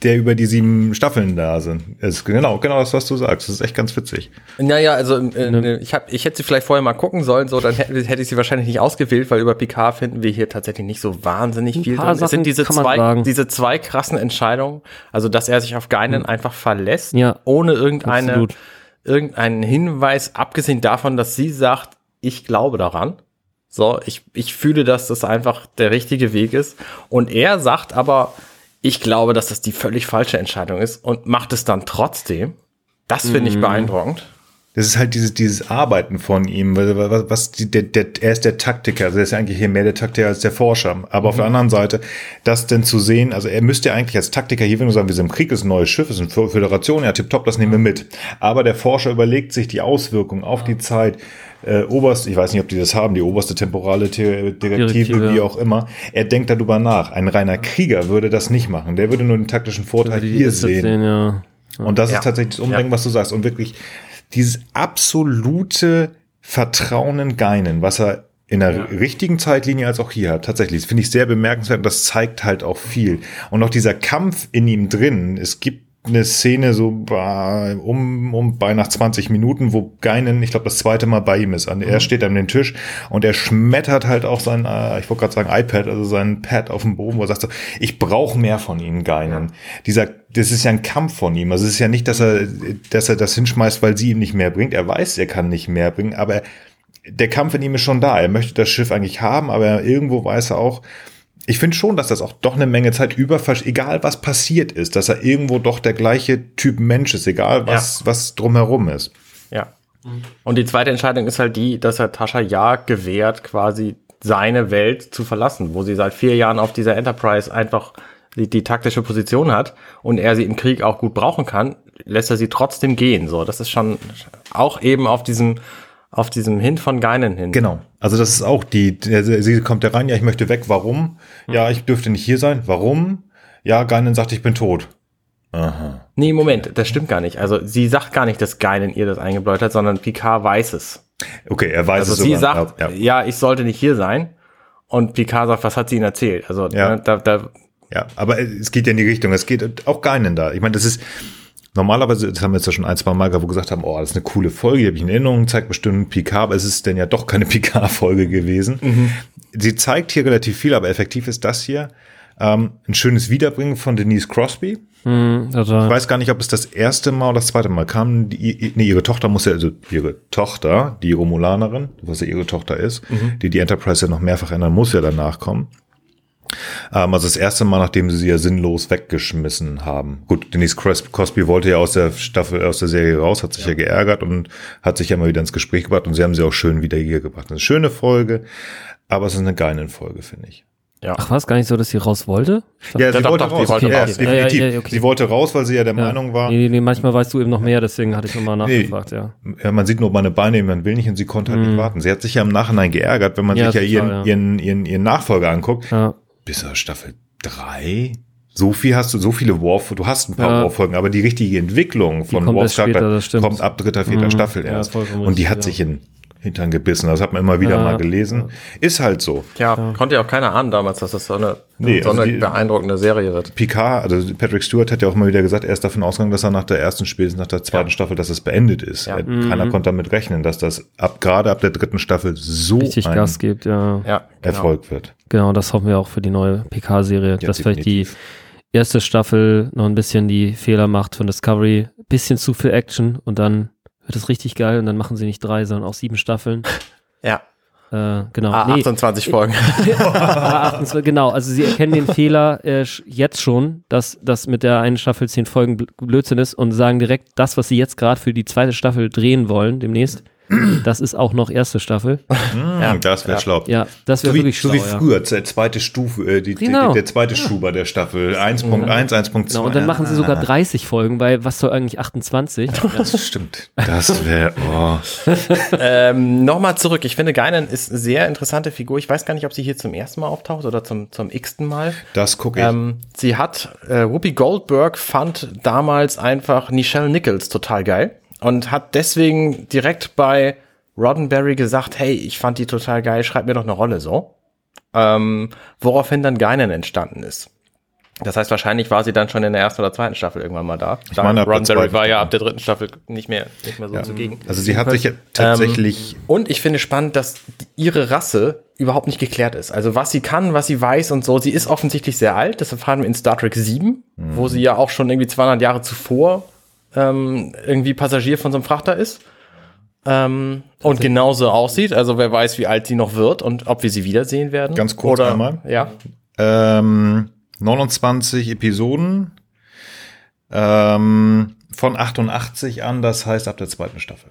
der über die sieben Staffeln da sind. Es ist genau, genau das, was du sagst. Das ist echt ganz witzig. Naja, also äh, ich, hab, ich hätte sie vielleicht vorher mal gucken sollen, so dann hätte, hätte ich sie wahrscheinlich nicht ausgewählt, weil über Picard finden wir hier tatsächlich nicht so wahnsinnig viel. paar drin. Es sind diese kann man zwei, sagen. diese zwei krassen Entscheidungen, also dass er sich auf Geinen einfach verlässt, Ja, ohne irgendeine, absolut. irgendeinen Hinweis, abgesehen davon, dass sie sagt, ich glaube daran. So, ich, ich fühle, dass das einfach der richtige Weg ist. Und er sagt aber, ich glaube, dass das die völlig falsche Entscheidung ist und macht es dann trotzdem. Das finde Mhm. ich beeindruckend. Das ist halt dieses, dieses Arbeiten von ihm, was die, der, der, er ist der Taktiker, also er ist ja eigentlich hier mehr der Taktiker als der Forscher. Aber auf der anderen Seite, das denn zu sehen, also er müsste ja eigentlich als Taktiker hier, wenn du sagen, wir sind im Krieg, ist ein neues Schiff, ist eine Föderation, ja, tipptopp, das nehmen wir mit. Aber der Forscher überlegt sich die Auswirkungen auf die Zeit, äh, oberst, ich weiß nicht, ob die das haben, die oberste temporale The Direktive, Direktive, wie ja. auch immer. Er denkt darüber nach. Ein reiner Krieger würde das nicht machen. Der würde nur den taktischen Vorteil Die hier Assets sehen. ja. Und das Ja. ist tatsächlich das Umdenken, was du sagst. Und wirklich dieses absolute Vertrauen in Geinen, was er in der richtigen Zeitlinie als auch hier hat. Tatsächlich, das finde ich sehr bemerkenswert und das zeigt halt auch viel. Und auch dieser Kampf in ihm drin, es gibt eine Szene so bah, um, um bei nach 20 Minuten, wo Geinen, ich glaube, das zweite Mal bei ihm ist. An- Er steht an den Tisch und er schmettert halt auch sein, äh, ich wollte gerade sagen iPad, also sein Pad auf dem Boden, wo er sagt so, ich brauche mehr von Ihnen, Geinen. Dieser, das ist ja ein Kampf von ihm. Also es ist ja nicht, dass er, dass er das hinschmeißt, weil sie ihm nicht mehr bringt. Er weiß, er kann nicht mehr bringen, aber der Kampf in ihm ist schon da. Er möchte das Schiff eigentlich haben, aber irgendwo weiß er auch, ich finde schon, dass das auch doch eine Menge Zeit über, egal was passiert ist, dass er irgendwo doch der gleiche Typ Mensch ist, egal was, was drumherum ist. Ja. Und die zweite Entscheidung ist halt die, dass er Tascha ja gewährt, quasi seine Welt zu verlassen, wo sie seit vier Jahren auf dieser Enterprise einfach die, die taktische Position hat und er sie im Krieg auch gut brauchen kann, lässt er sie trotzdem gehen. So, das ist schon auch eben auf diesem, auf diesem Hin von Geinen hin. Genau. Also das ist auch die, sie kommt da rein, ja, ich möchte weg, warum? Ja, ich dürfte nicht hier sein, warum? Ja, Geinen sagt, ich bin tot. Aha. Nee, Moment, das stimmt gar nicht. Also sie sagt gar nicht, dass Geinen ihr das eingebläut hat, sondern Picard weiß es. Okay, er weiß Also es sie sogar. sagt, ja, ja. ja. ich sollte nicht hier sein. Und Picard sagt, was hat sie ihnen erzählt? Also Ja. ne, da, da, Ja, aber es geht ja in die Richtung. Es geht auch Geinen da. Ich meine, das ist normalerweise, das haben wir jetzt ja schon ein, zwei Mal gehabt, wo wir gesagt haben, oh, das ist eine coole Folge, die habe ich in Erinnerung, zeigt bestimmt Picard, aber es ist denn ja doch keine Picard-Folge gewesen. Sie zeigt hier relativ viel, aber effektiv ist das hier ähm, ein schönes Wiederbringen von Denise Crosby. Mhm, Ich total. weiß gar nicht, ob es das erste Mal oder das zweite Mal kam. Die, nee, ihre Tochter muss ja, also ihre Tochter, die Romulanerin, was ja ihre Tochter ist, die die Enterprise ja noch mehrfach ändern muss, ja danach kommen. Ähm, also das erste Mal, nachdem sie sie ja sinnlos weggeschmissen haben. Gut, Denise Cros- Crosby wollte ja aus der Staffel, aus der Serie raus, hat sich ja, geärgert und hat sich ja mal wieder ins Gespräch gebracht und sie haben sie auch schön wieder hier gebracht. Eine schöne Folge, aber es ist eine geile Folge, finde ich. ja. Ach, war es gar nicht so, dass sie raus wollte? Ja, sie doch, wollte doch, raus. sie wollte ja, raus. definitiv. Ja, ja, ja, okay. Sie wollte raus, weil sie ja der Ja. Meinung war, Nee, nee, nee, manchmal weißt du eben noch mehr, deswegen hatte ich nochmal nachgefragt, ja. Ja, man sieht nur meine Beine, man will nicht und sie konnte halt nicht warten. Sie hat sich ja im Nachhinein geärgert, wenn man Mhm. Ja, sich ja, total, ihren, ja. Ihren, ihren, ihren Nachfolger anguckt. Ja, Bis zur Staffel drei. So viel hast du, so viele Warf, du hast ein paar Ja. Warfolgen, aber die richtige Entwicklung von kommt das stimmt. kommt ab dritter, vierter Mhm. Staffel Ja, erst. und die richtig, hat ja. sich in Hintern gebissen. Das hat man immer wieder Ja. mal gelesen. Ist halt so. Ja, konnte ja auch keiner ahnen damals, dass das so eine, Nee, so also eine die- beeindruckende Serie wird. Picard, also Patrick Stewart hat ja auch mal wieder gesagt, er ist davon ausgegangen, dass er nach der ersten, spätestens nach der zweiten Ja. Staffel, dass es beendet ist. Ja. Er, Keiner konnte damit rechnen, dass das ab, gerade ab der dritten Staffel so richtig ein Gas gibt, ja. Ja, genau. Erfolg wird. Genau, das hoffen wir auch für die neue PK-Serie, Ja, dass vielleicht die definitiv. erste Staffel noch ein bisschen die Fehler macht von Discovery. Bisschen zu viel Action und dann wird es richtig geil und dann machen sie nicht drei, sondern auch sieben Staffeln. Ja, Äh, genau. ah, 28 Folgen. Ah, 28, genau, also sie erkennen den Fehler äh, jetzt schon, dass das mit der einen Staffel zehn Folgen Bl- Blödsinn ist und sagen direkt, das, was sie jetzt gerade für die zweite Staffel drehen wollen, demnächst, das ist auch noch erste Staffel. Ja. Hm, das wäre Ja. schlau. Ja, das wäre So wie, wirklich so schlau, wie ja. früher, der zweite Stufe, äh, die, Genau. die, der zweite Schuber der Staffel. 1.1, 1.2. Genau, und dann machen sie sogar 30 Folgen, weil was soll eigentlich 28? Das stimmt. Das wäre, oh. ähm, Nochmal zurück. Ich finde, Geinen ist eine sehr interessante Figur. Ich weiß gar nicht, ob sie hier zum ersten Mal auftaucht oder zum, zum x-ten Mal. das gucke ich. Ähm, sie hat, äh, Whoopi Goldberg fand damals einfach Nichelle Nichols total geil und hat deswegen direkt bei Roddenberry gesagt, hey, ich fand die total geil, schreib mir doch eine Rolle so. Ähm, woraufhin dann Geinen entstanden ist. Das heißt, wahrscheinlich war sie dann schon in der ersten oder zweiten Staffel irgendwann mal da. Ich meine, Roddenberry war ja ab der dritten Staffel nicht mehr, nicht mehr so zugegen. Also sie hat sich ja tatsächlich Und ich finde spannend, dass ihre Rasse überhaupt nicht geklärt ist. Also was sie kann, was sie weiß und so. Sie ist offensichtlich sehr alt. Das erfahren wir in Star Trek 7, wo sie ja auch schon irgendwie 200 Jahre zuvor ähm, irgendwie Passagier von so einem Frachter ist. Ähm, und genauso aussieht. Also wer weiß, wie alt sie noch wird und ob wir sie wiedersehen werden. Ganz kurz Oder, einmal. Ja. ähm, 29 Episoden ähm, von 88 an, das heißt ab der zweiten Staffel.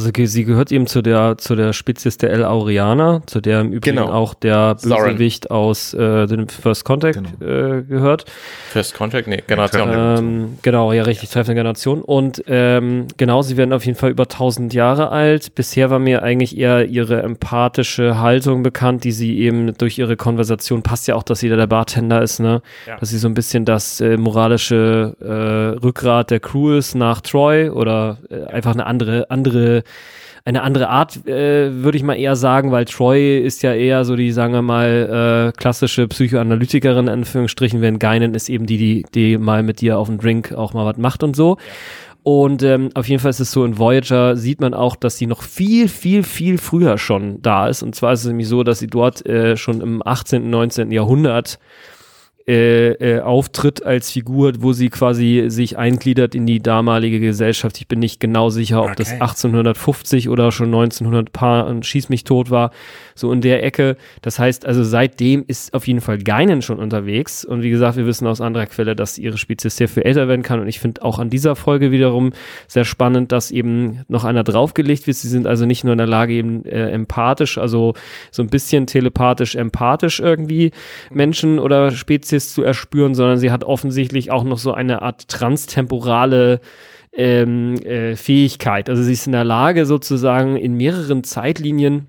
Also sie gehört eben zu der zu der Spezies der El Aurianer, zu der im Übrigen Genau. auch der. Bösewicht aus äh, dem First Contact äh, gehört. First Contract, nee, Generation. Ähm, genau, ja, richtig, treffende Generation. Und ähm, genau, sie werden auf jeden Fall über 1000 Jahre alt. Bisher war mir eigentlich eher ihre empathische Haltung bekannt, die sie eben durch ihre Konversation, passt ja auch, dass sie da der Bartender ist, ne? Ja. Dass sie so ein bisschen das äh, moralische äh, Rückgrat der Crew ist nach Troy oder äh, einfach eine andere, andere eine andere Art, äh, würde ich mal eher sagen, weil Troy ist ja eher so die, sagen wir mal, äh, klassische Psychoanalytikerin, in Anführungsstrichen, während Geinen ist eben die, die, die mal mit dir auf den Drink auch mal was macht und so. Und ähm, auf jeden Fall ist es so, in Voyager sieht man auch, dass sie noch viel, viel, viel früher schon da ist. Und zwar ist es nämlich so, dass sie dort äh, schon im 18., 19. Jahrhundert äh, äh, auftritt als Figur, wo sie quasi sich eingliedert in die damalige Gesellschaft. Ich bin nicht genau sicher, ob das Okay. 1850 oder schon 1900 Paar und Schieß mich tot war, so in der Ecke. Das heißt also, seitdem ist auf jeden Fall Geinen schon unterwegs. Und wie gesagt, wir wissen aus anderer Quelle, dass ihre Spezies sehr viel älter werden kann. Und ich finde auch an dieser Folge wiederum sehr spannend, dass eben noch einer draufgelegt wird. Sie sind also nicht nur in der Lage, eben äh, empathisch, also so ein bisschen telepathisch, empathisch irgendwie Menschen oder Spezies zu erspüren, sondern sie hat offensichtlich auch noch so eine Art transtemporale ähm, äh, Fähigkeit. Also sie ist in der Lage, sozusagen in mehreren Zeitlinien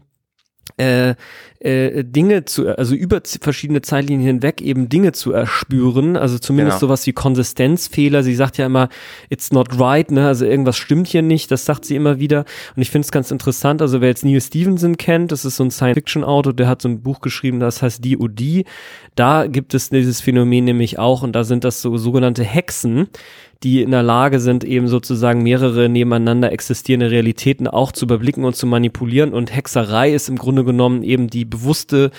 äh, äh, Dinge zu, also über verschiedene Zeitlinien hinweg eben Dinge zu erspüren, also zumindest Genau. sowas wie Konsistenzfehler. Sie sagt ja immer, it's not right, ne, also irgendwas stimmt hier nicht, das sagt sie immer wieder. Und ich finde es ganz interessant, also wer jetzt Neil Stevenson kennt, das ist so ein Science-Fiction-Autor, der hat so ein Buch geschrieben, das heißt D.O.D. Da gibt es dieses Phänomen nämlich auch und da sind das so sogenannte Hexen, die in der Lage sind, eben sozusagen mehrere nebeneinander existierende Realitäten auch zu überblicken und zu manipulieren. Und Hexerei ist im Grunde genommen eben die bewusste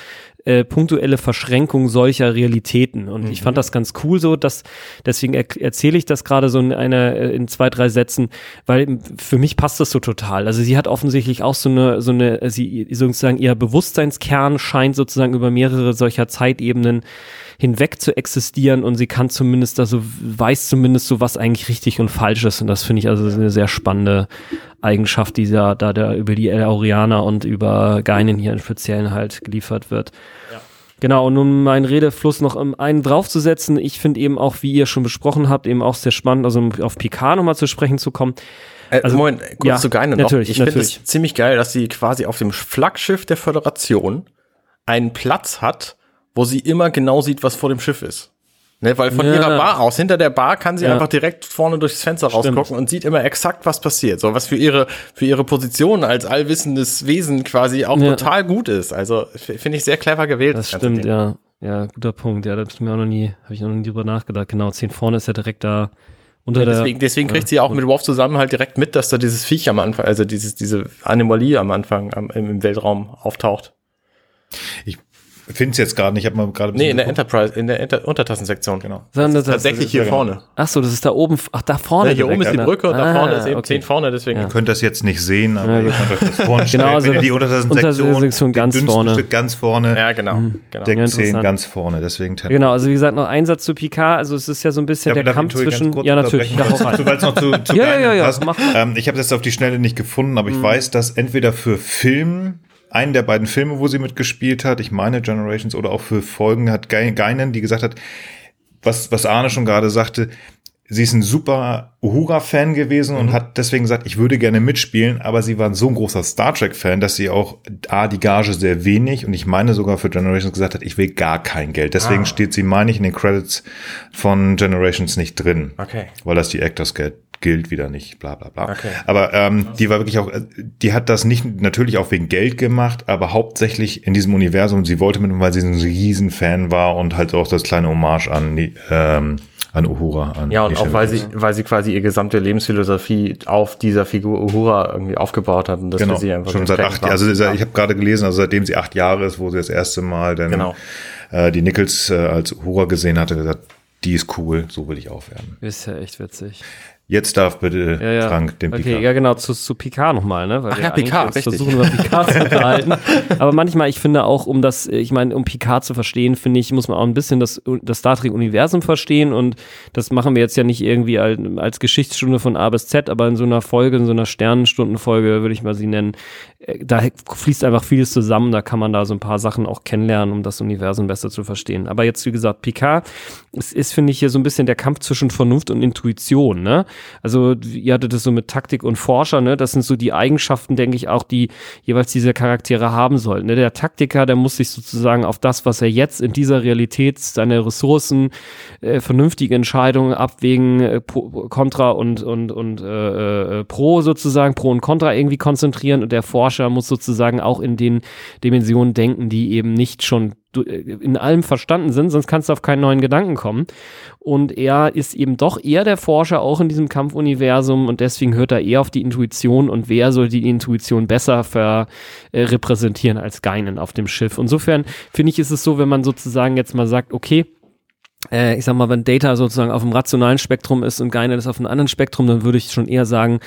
äh, punktuelle Verschränkung solcher Realitäten. Und ich fand das ganz cool so, dass deswegen er erzähle ich das gerade so in einer äh, in zwei drei Sätzen, weil für mich passt das so total. Also sie hat offensichtlich auch so eine so eine sie sozusagen ihr Bewusstseinskern scheint sozusagen über mehrere solcher Zeitebenen hinweg zu existieren und sie kann zumindest also weiß zumindest so was eigentlich richtig und falsch ist und das finde ich also eine sehr spannende Eigenschaft, die ja da der über die El Aurianer und über Geinen hier im Speziellen halt geliefert wird. Genau, und um meinen Redefluss noch um einen draufzusetzen, ich finde eben auch, wie ihr schon besprochen habt, eben auch sehr spannend, also um auf Picard nochmal zu sprechen zu kommen. Äh, Also, Moment, kurz ja, zu Geinen noch. natürlich, Ich finde es ziemlich geil, dass sie quasi auf dem Flaggschiff der Föderation einen Platz hat, wo sie immer genau sieht, was vor dem Schiff ist. Ne, weil von Ja. ihrer Bar aus, hinter der Bar kann sie Ja. einfach direkt vorne durchs Fenster Stimmt. rausgucken und sieht immer exakt, was passiert. So was für ihre, für ihre Position als allwissendes Wesen quasi auch Ja. total gut ist. Also finde ich sehr clever gewählt. Das ganze stimmt, Ding. ja. Ja, guter Punkt. Ja, das ist mir auch noch nie, habe ich noch nie drüber nachgedacht. Genau, 10 vorne ist ja direkt da unter der. Deswegen, deswegen kriegt sie auch mit Worf zusammen halt direkt mit, dass da dieses Viech am Anfang, also dieses, diese Anomalie am Anfang am, im, im Weltraum auftaucht. Ich finde es jetzt gerade nicht, ich habe mal gerade Nee, in der geguckt. Enterprise, in der Enter Untertassensektion. Genau. Sondern das- Tatsächlich hier ja, genau. vorne. Ach so, das ist da oben. Ach, da vorne. Ja, hier oben ist die? Brücke und da Ah, vorne ist eben okay. 10 vorne, deswegen. Ihr könnt das jetzt nicht sehen, aber Ja, ihr könnt euch das vorstellen. Genau, also die Untertassensektion, Untertassensektion ganz vorne. Stück ganz vorne, Ja, genau. genau. Deck Ja, 10 interessant. ganz vorne, deswegen Tempo. Genau, also wie gesagt, noch ein Satz zu Picard. Also es ist ja so ein bisschen der Kampf zwischen. Ja, natürlich. Ja, Ja, ja, ja, ja. Ähm, ich habe es jetzt auf die Schnelle nicht gefunden, aber ich weiß, dass entweder für Film, einen der beiden Filme, wo sie mitgespielt hat, ich meine Generations, oder auch für Folgen hat Ge- Geinen, die gesagt hat, was, was Arne schon gerade sagte, sie ist ein super Uhura-Fan gewesen und hat deswegen gesagt, ich würde gerne mitspielen, aber sie war so ein großer Star Trek-Fan, dass sie auch A, die Gage sehr wenig und ich meine sogar für Generations gesagt hat, ich will gar kein Geld. Deswegen steht sie, meine ich, in den Credits von Generations nicht drin Okay. weil das die Actors Guild, gilt wieder nicht, bla bla bla. Okay. Aber ähm, die war wirklich auch, die hat das nicht natürlich auch wegen Geld gemacht, aber hauptsächlich in diesem Universum, sie wollte mit, weil sie ein Riesenfan war und halt auch das kleine Hommage an die, ähm, an Uhura. An ja, und auch weil sie, weil sie quasi ihre gesamte Lebensphilosophie auf dieser Figur Uhura irgendwie aufgebaut hat. Und das genau, für sie einfach schon seit acht Jahren. Also ich habe gerade gelesen, also seitdem sie acht Jahre ist, wo sie das erste Mal dann genau. äh, die Nichols äh, als Uhura gesehen hatte, gesagt, die ist cool, so will ich aufwerten. Ist ja echt witzig. Jetzt darf bitte ja, ja. Frank den okay, Picard. Ja, genau, zu, zu Picard nochmal, ne? Weil Ach ja, Picard, richtig. versuchen, über Picard zu unterhalten. Aber manchmal, ich finde auch, um das, ich meine, um Picard zu verstehen, finde ich, muss man auch ein bisschen das, das Star Trek-Universum verstehen und das machen wir jetzt ja nicht irgendwie als, als Geschichtsstunde von A bis Z, aber in so einer Folge, in so einer Sternenstundenfolge, würde ich mal sie nennen, äh, da fließt einfach vieles zusammen, da kann man da so ein paar Sachen auch kennenlernen, um das Universum besser zu verstehen. Aber jetzt, wie gesagt, Picard, es ist, finde ich, hier so ein bisschen der Kampf zwischen Vernunft und Intuition, ne? Also ihr hattet das so mit Taktik und Forscher, ne? Das sind so die Eigenschaften, denke ich, auch die jeweils diese Charaktere haben sollten. Ne? Der Taktiker, der muss sich sozusagen auf das, was er jetzt in dieser Realität, seine Ressourcen, äh, vernünftige Entscheidungen abwägen, äh, Contra und und und äh, äh, Pro sozusagen, Pro und Contra irgendwie konzentrieren und der Forscher muss sozusagen auch in den Dimensionen denken, die eben nicht schon in allem verstanden sind, sonst kannst du auf keinen neuen Gedanken kommen. Und er ist eben doch eher der Forscher auch in diesem Kampfuniversum und deswegen hört er eher auf die Intuition und wer soll die Intuition besser ver, äh, repräsentieren als Geinen auf dem Schiff. Insofern finde ich, ist es so, wenn man sozusagen jetzt mal sagt, okay, äh, ich sag mal, wenn Data sozusagen auf dem rationalen Spektrum ist und Geinen ist auf einem anderen Spektrum, dann würde ich schon eher sagen,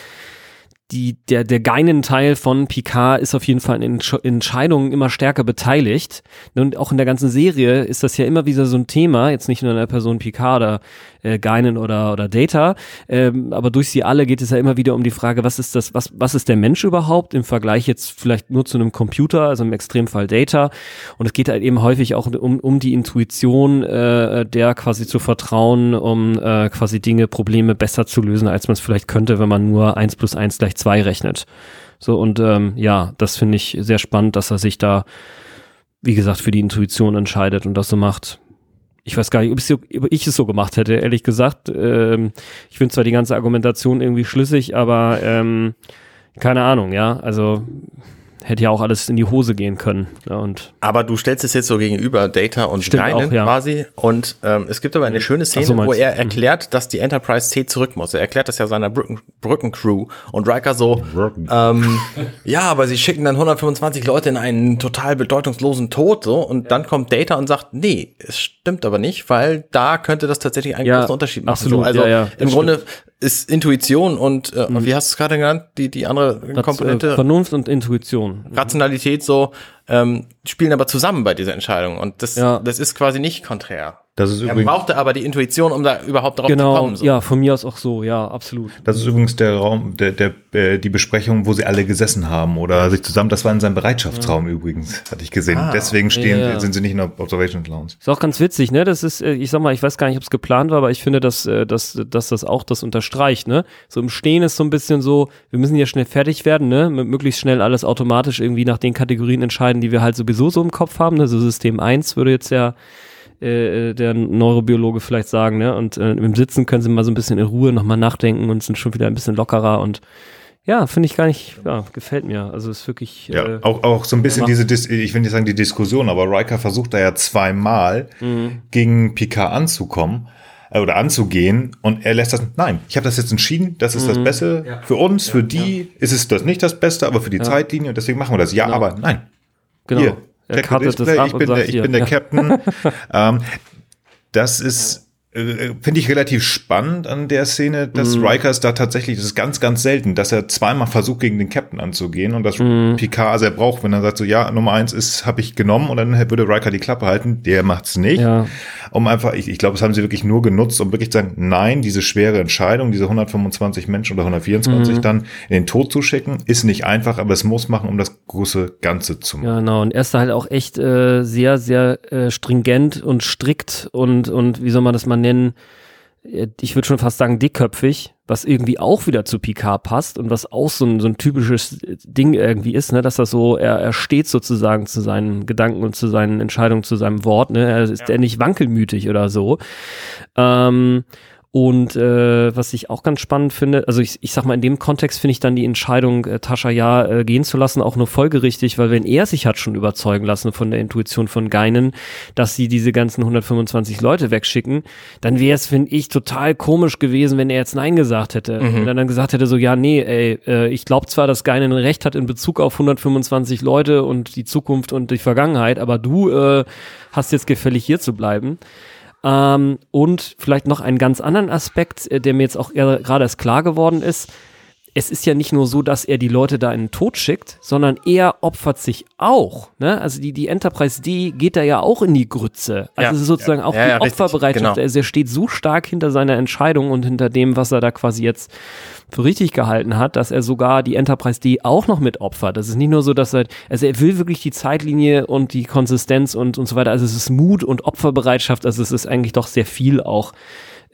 die, der, der Geinen-Teil von Picard ist auf jeden Fall in Entscheidungen immer stärker beteiligt. Und auch in der ganzen Serie ist das ja immer wieder so ein Thema, jetzt nicht nur in der Person Picard oder äh, Geinen oder, oder Data, ähm, aber durch sie alle geht es ja immer wieder um die Frage, was ist das, was, was ist der Mensch überhaupt im Vergleich jetzt vielleicht nur zu einem Computer, also im Extremfall Data. Und es geht halt eben häufig auch um, um die Intuition, äh, der quasi zu vertrauen, um äh, quasi Dinge, Probleme besser zu lösen, als man es vielleicht könnte, wenn man nur eins plus eins gleich zwei rechnet. So, und ähm, ja, das finde ich sehr spannend, dass er sich da, wie gesagt, für die Intuition entscheidet und das so macht. Ich weiß gar nicht, ob ich es so gemacht hätte, ehrlich gesagt. Ähm, ich finde zwar die ganze Argumentation irgendwie schlüssig, aber ähm, keine Ahnung, ja. Also hätte ja auch alles in die Hose gehen können. Ja, und aber du stellst es jetzt so gegenüber Data und Steinen ja. quasi. Und ähm, es gibt aber eine schöne Szene, so, wo er mhm. erklärt, dass die Enterprise C zurück muss. Er erklärt das ja seiner Brücken, Brückencrew. Und Riker so, ähm, ja, aber sie schicken dann 125 Leute in einen total bedeutungslosen Tod. so Und dann kommt Data und sagt, nee, es stimmt aber nicht, weil da könnte das tatsächlich einen ja, großen Unterschied machen. Absolut, so, also ja, ja, im Grunde ist Intuition und äh, mhm. wie hast du es gerade genannt, die, die andere das, Komponente? Äh, Vernunft und Intuition. Rationalität so, ähm, spielen aber zusammen bei dieser Entscheidung. Und das, ja. das ist quasi nicht konträr. Das ist er brauchte aber die Intuition, um da überhaupt drauf genau, zu kommen. So. Ja, von mir aus auch so, ja, absolut. Das ist übrigens der Raum, der, der, äh, die Besprechung, wo sie alle gesessen haben oder sich zusammen, das war in seinem Bereitschaftsraum ja. übrigens, hatte ich gesehen. Ah, Deswegen stehen, ja, sind sie nicht in der Observation Lounge. Ist auch ganz witzig, ne? Das ist, äh, ich sag mal, ich weiß gar nicht, ob es geplant war, aber ich finde, dass, äh, dass, dass das auch das unterstreicht, ne? So im Stehen ist so ein bisschen so, wir müssen ja schnell fertig werden, ne? Möglichst schnell alles automatisch irgendwie nach den Kategorien entscheiden, die wir halt sowieso so im Kopf haben. Ne? So System 1 würde jetzt ja äh, der Neurobiologe vielleicht sagen, ne? Und äh, im Sitzen können sie mal so ein bisschen in Ruhe nochmal nachdenken und sind schon wieder ein bisschen lockerer und ja, finde ich gar nicht, ja, gefällt mir. Also ist wirklich. Ja, äh, auch, auch so ein bisschen diese, Dis ich will nicht sagen die Diskussion, aber Riker versucht da ja zweimal mhm. gegen Picard anzukommen äh, oder anzugehen und er lässt das, nein, ich habe das jetzt entschieden, das ist mhm. das Beste ja. für uns, ja, für die ja. ist es das nicht das Beste, aber für die Zeitlinie und deswegen machen wir das. Ja, genau. aber nein. Genau. Hier, er kartet das ab ich bin, der, ich bin der Captain. ähm, das ist äh, finde ich relativ spannend an der Szene, dass mm. Riker da tatsächlich, das ist ganz, ganz selten, dass er zweimal versucht, gegen den Captain anzugehen und dass mm. Picard, also er braucht, wenn er sagt so, ja, Nummer eins ist, habe ich genommen und dann würde Riker die Klappe halten, der macht's nicht. Ja. Um einfach, ich, ich glaube, das haben sie wirklich nur genutzt, um wirklich zu sagen, nein, diese schwere Entscheidung, diese 125 Menschen oder 124 mm. dann in den Tod zu schicken, ist nicht einfach, aber es muss machen, um das große Ganze zu machen. Ja, genau. Und er ist da halt auch echt äh, sehr, sehr äh, stringent und strikt und, und wie soll man das mal nennen, äh, ich würde schon fast sagen dickköpfig, was irgendwie auch wieder zu Picard passt und was auch so ein, so ein typisches Ding irgendwie ist, ne, dass er so, er, er steht sozusagen zu seinen Gedanken und zu seinen Entscheidungen, zu seinem Wort, ne, er ist ja. er nicht wankelmütig oder so. Ähm, Und äh, was ich auch ganz spannend finde, also ich, ich sag mal, in dem Kontext finde ich dann die Entscheidung, äh, Tascha ja äh, gehen zu lassen, auch nur folgerichtig, weil wenn er sich hat schon überzeugen lassen von der Intuition von Geinen, dass sie diese ganzen 125 Leute wegschicken, dann wäre es, finde ich, total komisch gewesen, wenn er jetzt Nein gesagt hätte. Mhm. Wenn er dann gesagt hätte, so, ja, nee, ey, äh, ich glaube zwar, dass Geinen recht hat in Bezug auf 125 Leute und die Zukunft und die Vergangenheit, aber du äh, hast jetzt gefällig hier zu bleiben. Ähm, und vielleicht noch einen ganz anderen Aspekt, äh, der mir jetzt auch gerade erst klar geworden ist. Es ist ja nicht nur so, dass er die Leute da in den Tod schickt, sondern er opfert sich auch. Ne? Also die, die Enterprise D geht da ja auch in die Grütze. Also ja, sozusagen ja, auch ja, die Opferbereitschaft. Genau. Also er steht so stark hinter seiner Entscheidung und hinter dem, was er da quasi jetzt für richtig gehalten hat, dass er sogar die Enterprise D auch noch mit opfert. Das ist nicht nur so, dass er, also er will wirklich die Zeitlinie und die Konsistenz und, und so weiter. Also es ist Mut und Opferbereitschaft. Also es ist eigentlich doch sehr viel auch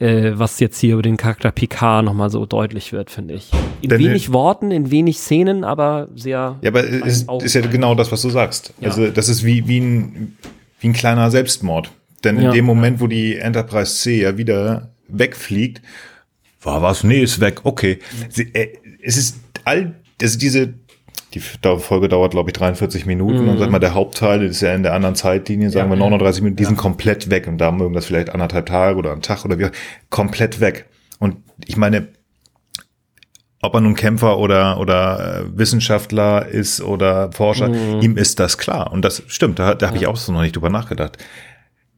äh, was jetzt hier über den Charakter Picard nochmal so deutlich wird, finde ich. In Denn wenig Worten, in wenig Szenen, aber sehr. Ja, aber es ist, ist ja genau das, was du sagst. Ja. Also das ist wie, wie, ein, wie ein kleiner Selbstmord. Denn in ja. dem Moment, wo die Enterprise C ja wieder wegfliegt, war was? Nee, ist weg. Okay. Sie, äh, es ist all, also diese, die Folge dauert, glaube ich, 43 Minuten. Mhm. Und sag mal, der Hauptteil ist ja in der anderen Zeitlinie, sagen ja, wir 39 Minuten, die ja. sind komplett weg. Und da mögen das vielleicht anderthalb Tage oder einen Tag oder wie, komplett weg. Und ich meine, ob er nun Kämpfer oder, oder äh, Wissenschaftler ist oder Forscher, mhm. ihm ist das klar. Und das stimmt, da, da habe ja. ich auch so noch nicht drüber nachgedacht.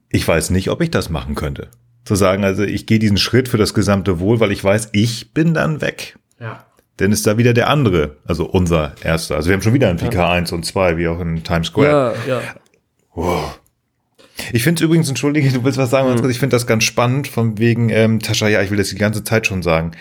Ich weiß nicht, ob ich das machen könnte. Zu sagen, also ich gehe diesen Schritt für das gesamte Wohl, weil ich weiß, ich bin dann weg. Ja. Denn ist da wieder der andere, also unser erster. Also wir haben schon wieder ein PK ja. 1 und 2, wie auch in Times Square. Ja, ja. Wow. Ich finde es übrigens, entschuldige, du willst was sagen, mhm. ich finde das ganz spannend, von wegen, ähm, Tascha, ja, ich will das die ganze Zeit schon sagen.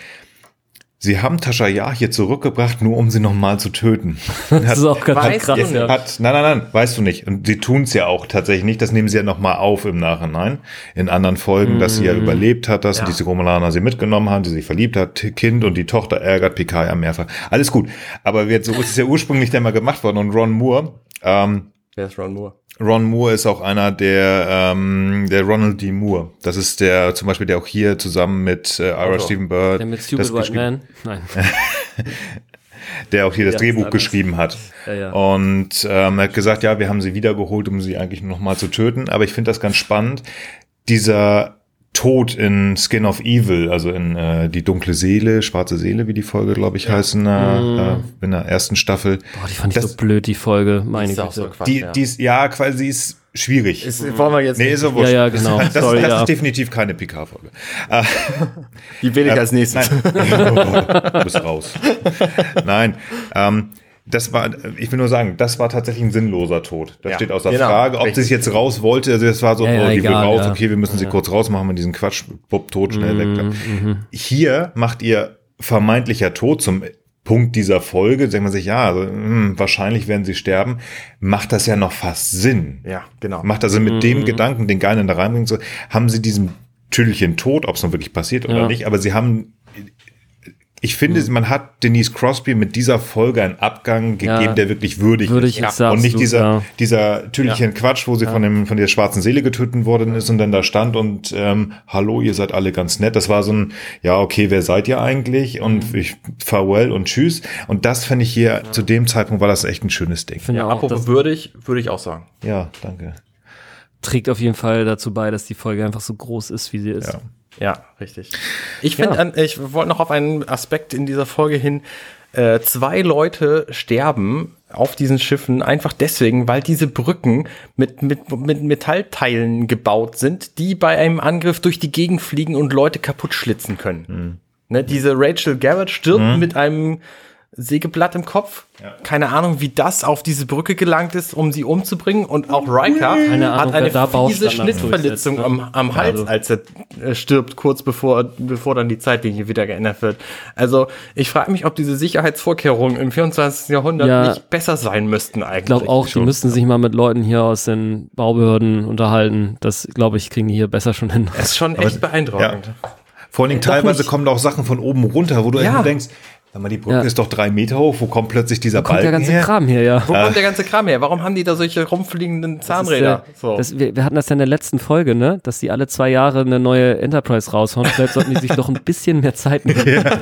Sie haben Tascha Ja hier zurückgebracht, nur um sie nochmal zu töten. Das hat, ist auch ganz hat, krass. Ja. Hat, nein, nein, nein, weißt du nicht. Und sie tun es ja auch tatsächlich nicht. Das nehmen sie ja nochmal auf im Nachhinein. In anderen Folgen, mm. dass sie ja mhm. überlebt hat, dass ja. diese Romulaner sie mitgenommen haben, die sich verliebt hat, Kind und die Tochter ärgert Picard ja mehrfach. Alles gut. Aber jetzt, so ist es ja ursprünglich der mal gemacht worden. Und Ron Moore, ähm, Wer ist Ron Moore? Ron Moore ist auch einer der, ähm, der Ronald D. Moore. Das ist der, zum Beispiel, der auch hier zusammen mit äh, Ira also, Stephen Bird. Der mit Stupid White Man? Nein. der auch hier das Drehbuch geschrieben hat. Ja, ja. Und ähm, er hat gesagt, ja, wir haben sie wiedergeholt, um sie eigentlich nochmal zu töten. Aber ich finde das ganz spannend. Dieser Tod in Skin of Evil, also in äh, die dunkle Seele, schwarze Seele, wie die Folge, glaube ich, ja. heißt in der, mm. äh, in der ersten Staffel. Boah, die fand ich so blöd, die Folge, meine Güte. So die, ja. die ist, ja, quasi ist schwierig. Ist, wollen wir jetzt nee, ist so wurscht. Ja, ja, genau. Das, das, Sorry, das ja. ist definitiv keine PK-Folge. Die will ich äh, als nächstes. Nein. du bist raus. Nein. Ähm, das war, ich will nur sagen, das war tatsächlich ein sinnloser Tod. Das ja, steht außer genau, Frage, ob sie es jetzt raus wollte. Also das war so, ja, oh, die egal, will raus, okay, wir müssen sie kurz rausmachen mit diesem Quatsch, bupp, tot, schnell weg. Mhm, mhm. Hier macht ihr vermeintlicher Tod zum Punkt dieser Folge, denkt man sich, ja, also, hm, wahrscheinlich werden sie sterben, macht das ja noch fast Sinn. Ja, genau. Macht also mit mhm. dem Gedanken, den Geinen da reinbringen, so, haben sie diesen Tüdelchen Tod, ob es nun wirklich passiert oder nicht, aber sie haben ich finde, mhm. man hat Denise Crosby mit dieser Folge einen Abgang gegeben, ja, der wirklich würdig, würdig ist. Ja. Und nicht dieser, ja. dieser tüdelchen Quatsch, wo sie von dem, von der schwarzen Seele getötet worden ist und dann da stand und, ähm, hallo, ihr seid alle ganz nett. Das war so ein, ja, okay, wer seid ihr eigentlich? Und mhm. ich, farewell und tschüss. Und das finde ich hier, zu dem Zeitpunkt war das echt ein schönes Ding. Ja, apropos würdig, würde ich auch sagen. Ja, danke. Trägt auf jeden Fall dazu bei, dass die Folge einfach so groß ist, wie sie ist. Ja. Ja, richtig. Ich finde, ja. ich wollte noch auf einen Aspekt in dieser Folge hin. Äh, zwei Leute sterben auf diesen Schiffen einfach deswegen, weil diese Brücken mit, mit, mit Metallteilen gebaut sind, die bei einem Angriff durch die Gegend fliegen und Leute kaputt schlitzen können. Mhm. Ne, diese Rachel Garrett stirbt mhm. mit einem Sägeblatt im Kopf. Ja. Keine Ahnung, wie das auf diese Brücke gelangt ist, um sie umzubringen. Und auch Riker Ahnung, hat eine fiese Schnittverletzung ne? am, am Hals, also. als er äh, stirbt, kurz bevor, bevor dann die Zeitlinie wieder geändert wird. Also ich frage mich, ob diese Sicherheitsvorkehrungen im 24. Jahrhundert ja, nicht besser sein müssten eigentlich. Ich glaube auch, schon. die müssten sich mal mit Leuten hier aus den Baubehörden unterhalten. Das, glaube ich, kriegen die hier besser schon hin. Das ist schon echt Aber, beeindruckend. Ja. Vor allen Dingen teilweise kommen da auch Sachen von oben runter, wo du ja. denkst, Sag mal, die Brücke ja. ist doch drei Meter hoch. Wo kommt plötzlich dieser Wo kommt Balken der ganze her? Kram her, ja. Wo kommt der ganze Kram her? Warum haben die da solche rumfliegenden Zahnräder? Das so. das, wir, wir, hatten das ja in der letzten Folge, ne? Dass die alle zwei Jahre eine neue Enterprise raushauen. Vielleicht sollten die sich doch ein bisschen mehr Zeit nehmen. Ja.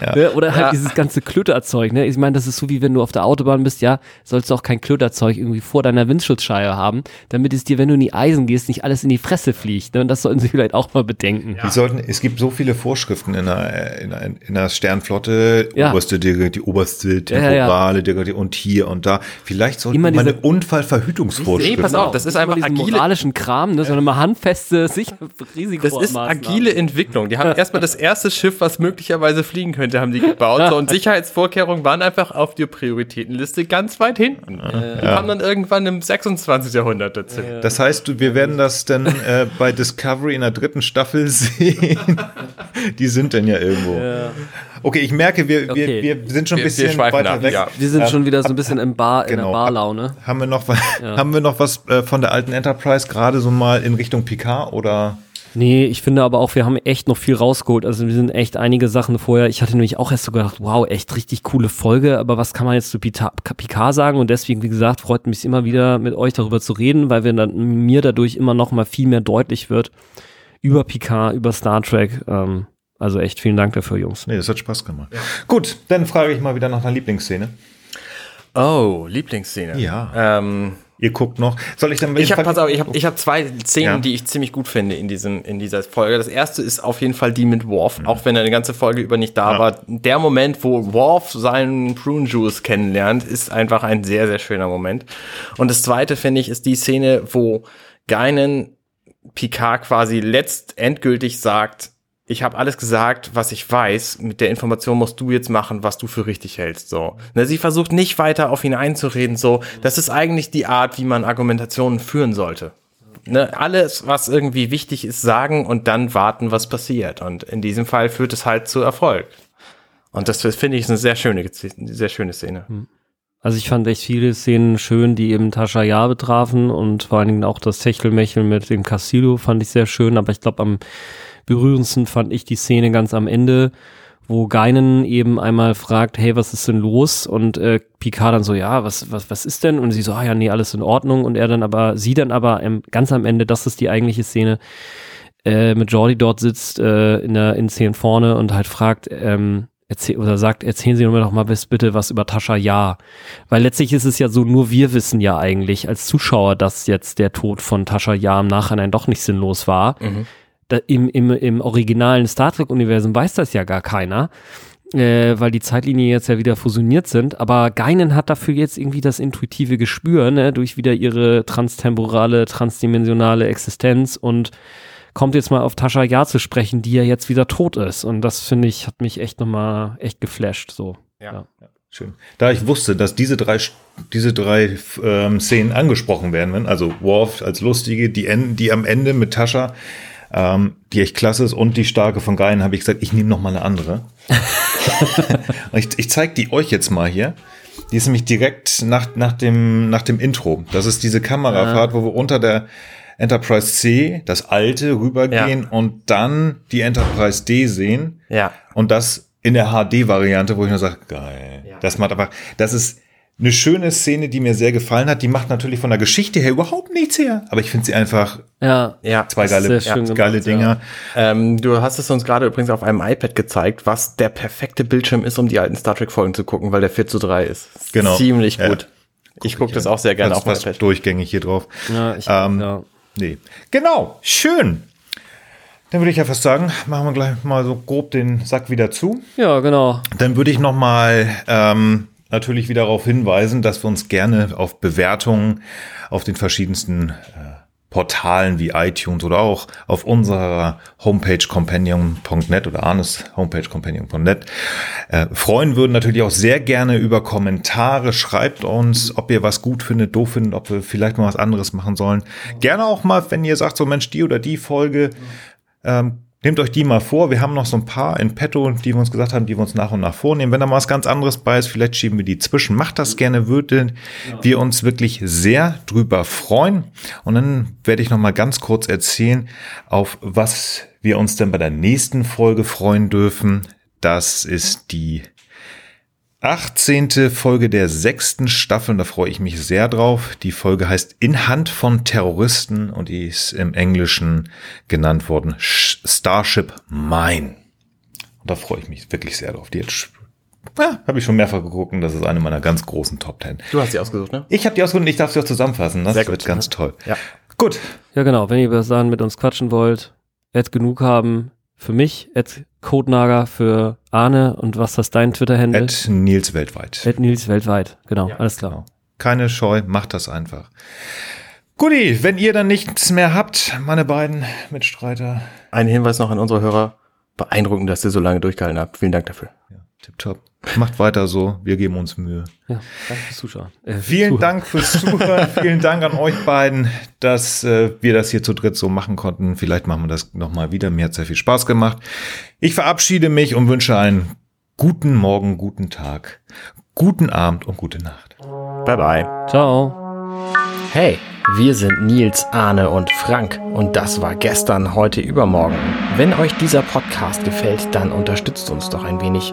ja. Ne? Oder halt dieses ganze Klöterzeug, ne? Ich meine, das ist so wie wenn du auf der Autobahn bist, ja, sollst du auch kein Klöterzeug irgendwie vor deiner Windschutzscheibe haben, damit es dir, wenn du in die Eisen gehst, nicht alles in die Fresse fliegt. Ne? Und das sollten sie vielleicht auch mal bedenken. Die sollten, es gibt so viele Vorschriften in der, in der, in der Sternflotte, ja. oberste, die, die oberste temporale, ja, ja. und hier und da. Vielleicht sollte man eine Unfallverhütungsvorschrift. Nee, pass auf, das ist einfach agile moralischen Kram, ne, sondern mal handfeste Sicher Risiko. Das ist agile Entwicklung. Die haben erstmal das erste Schiff, was möglicherweise fliegen könnte, haben die gebaut. So, und Sicherheitsvorkehrungen waren einfach auf der Prioritätenliste ganz weit hinten. Die kamen dann irgendwann im 26. Jahrhundert dazu. Das heißt, wir werden das dann äh, bei Discovery in der dritten Staffel sehen. die sind dann ja irgendwo. Okay, ich merke, wir, okay. wir, wir sind schon ein bisschen wir weiter ab, weg. Ja. Wir sind ähm, schon wieder so ein bisschen im Bar, genau, in der Barlaune. Haben wir noch, ja. haben wir noch was äh, von der alten Enterprise gerade so mal in Richtung Picard oder? Nee, ich finde aber auch, wir haben echt noch viel rausgeholt. Also wir sind echt einige Sachen vorher. Ich hatte nämlich auch erst so gedacht, wow, echt richtig coole Folge. Aber was kann man jetzt zu Picard sagen? Und deswegen, wie gesagt, freut mich immer wieder mit euch darüber zu reden, weil wir dann, mir dadurch immer noch mal viel mehr deutlich wird über Picard, über Star Trek. Ähm, also echt vielen Dank dafür, Jungs. Nee, das hat Spaß gemacht. Ja. Gut, dann frage ich mal wieder nach einer Lieblingsszene. Oh, Lieblingsszene. Ja. Ähm, Ihr guckt noch. Soll ich dann Ich habe pass auf, ich habe ich hab zwei Szenen, ja. die ich ziemlich gut finde in diesem in dieser Folge. Das erste ist auf jeden Fall die mit Worf, mhm. auch wenn er eine ganze Folge über nicht da ja. war. Der Moment, wo Worf seinen Prune Juice kennenlernt, ist einfach ein sehr sehr schöner Moment. Und das zweite finde ich ist die Szene, wo Geinen Picard quasi letztendgültig sagt, ich habe alles gesagt, was ich weiß. Mit der Information musst du jetzt machen, was du für richtig hältst. So, ne, sie versucht nicht weiter auf ihn einzureden. So, das ist eigentlich die Art, wie man Argumentationen führen sollte. Ne, alles, was irgendwie wichtig ist, sagen und dann warten, was passiert. Und in diesem Fall führt es halt zu Erfolg. Und das finde ich eine sehr schöne, sehr schöne Szene. Hm. Also ich fand echt viele Szenen schön, die eben Tascha Ja betrafen und vor allen Dingen auch das Techtelmechel mit dem Castillo fand ich sehr schön, aber ich glaube am berührendsten fand ich die Szene ganz am Ende, wo Geinen eben einmal fragt, hey, was ist denn los? Und äh, Picard dann so, ja, was, was, was ist denn? Und sie so, ah ja, nee, alles in Ordnung. Und er dann aber, sie dann aber ähm, ganz am Ende, das ist die eigentliche Szene, äh, mit Jordi dort sitzt äh, in der in Szene vorne und halt fragt, ähm, erzähl, oder sagt, erzählen Sie mir doch mal bitte was über Tascha Ja. Weil letztlich ist es ja so, nur wir wissen ja eigentlich als Zuschauer, dass jetzt der Tod von Tascha Ja im Nachhinein doch nicht sinnlos war. Mhm da, im, im, im originalen Star Trek-Universum weiß das ja gar keiner. Äh, weil die Zeitlinien jetzt ja wieder fusioniert sind, aber Geinen hat dafür jetzt irgendwie das intuitive Gespür, ne, durch wieder ihre transtemporale, transdimensionale Existenz und kommt jetzt mal auf Tascha Ja zu sprechen, die ja jetzt wieder tot ist. Und das finde ich, hat mich echt nochmal echt geflasht, so. Ja. ja. Schön. Da ich wusste, dass diese drei, diese drei ähm, Szenen angesprochen werden, also Worf als lustige, die, die am Ende mit Tascha, ähm, die echt klasse ist und die starke von Geien, habe ich gesagt, ich nehme noch mal eine andere. ich ich zeige die euch jetzt mal hier. Die ist nämlich direkt nach, nach, dem, nach dem Intro. Das ist diese Kamerafahrt, ja. wo wir unter der Enterprise C, das alte, rübergehen ja. und dann die Enterprise D sehen. Ja. Und das in der HD-Variante, wo ich nur sage, geil. Ja. Das macht einfach, das ist, eine schöne Szene, die mir sehr gefallen hat. Die macht natürlich von der Geschichte her überhaupt nichts her. Aber ich finde sie einfach ja, ja, zwei geile, ja, geile Dinger. Ja. Ähm, du hast es uns gerade übrigens auf einem iPad gezeigt, was der perfekte Bildschirm ist, um die alten Star Trek Folgen zu gucken, weil der 4 zu 3 ist. Genau. Ziemlich gut. Guck ich gucke das auch sehr gerne auf dem iPad. durchgängig hier drauf. Ja, ich, ähm, ja. Nee. Genau. Schön. Dann würde ich ja fast sagen, machen wir gleich mal so grob den Sack wieder zu. Ja, genau. Dann würde ich noch mal ähm, natürlich wieder darauf hinweisen, dass wir uns gerne auf Bewertungen auf den verschiedensten äh, Portalen wie iTunes oder auch auf unserer Homepage companion.net oder Arnes Homepage companion.net äh, freuen würden. Natürlich auch sehr gerne über Kommentare. Schreibt uns, ob ihr was gut findet, doof findet, ob wir vielleicht mal was anderes machen sollen. Gerne auch mal, wenn ihr sagt, so Mensch, die oder die Folge ähm, Nehmt euch die mal vor. Wir haben noch so ein paar in petto, die wir uns gesagt haben, die wir uns nach und nach vornehmen. Wenn da mal was ganz anderes bei ist, vielleicht schieben wir die zwischen. Macht das gerne, würden wir uns wirklich sehr drüber freuen. Und dann werde ich noch mal ganz kurz erzählen, auf was wir uns denn bei der nächsten Folge freuen dürfen. Das ist die 18. Folge der sechsten Staffel und da freue ich mich sehr drauf. Die Folge heißt In Hand von Terroristen und die ist im Englischen genannt worden Starship Mine. Und da freue ich mich wirklich sehr drauf. Die jetzt ja, habe ich schon mehrfach geguckt und das ist eine meiner ganz großen Top Ten. Du hast die ausgesucht, ne? Ich habe die ausgesucht und ich darf sie auch zusammenfassen. Das Sehr gut. wird ganz toll. Ja. Gut. Ja, genau. Wenn ihr bis dahin mit uns quatschen wollt, Ed genug haben für mich, Ed Codenager für Arne und was ist dein Twitter-Handle? Ed Nils weltweit. Ed Nils weltweit. Genau, Ja, alles klar. Genau. Keine Scheu, macht das einfach. Guti, wenn ihr dann nichts mehr habt, meine beiden Mitstreiter. Ein Hinweis noch an unsere Hörer. Beeindruckend, dass ihr so lange durchgehalten habt. Vielen Dank dafür. Ja, tipptopp. Macht weiter so, wir geben uns Mühe. Ja, danke fürs Zuschauen. Äh, Vielen Zuhören. Dank fürs Zuhören. Vielen Dank an euch beiden, dass äh, wir das hier zu dritt so machen konnten. Vielleicht machen wir das nochmal wieder. Mir hat sehr viel Spaß gemacht. Ich verabschiede mich und wünsche einen guten Morgen, guten Tag, guten Abend und gute Nacht. Bye bye. Ciao. Hey, wir sind Nils, Arne und Frank und das war gestern, heute, übermorgen. Wenn euch dieser Podcast gefällt, dann unterstützt uns doch ein wenig.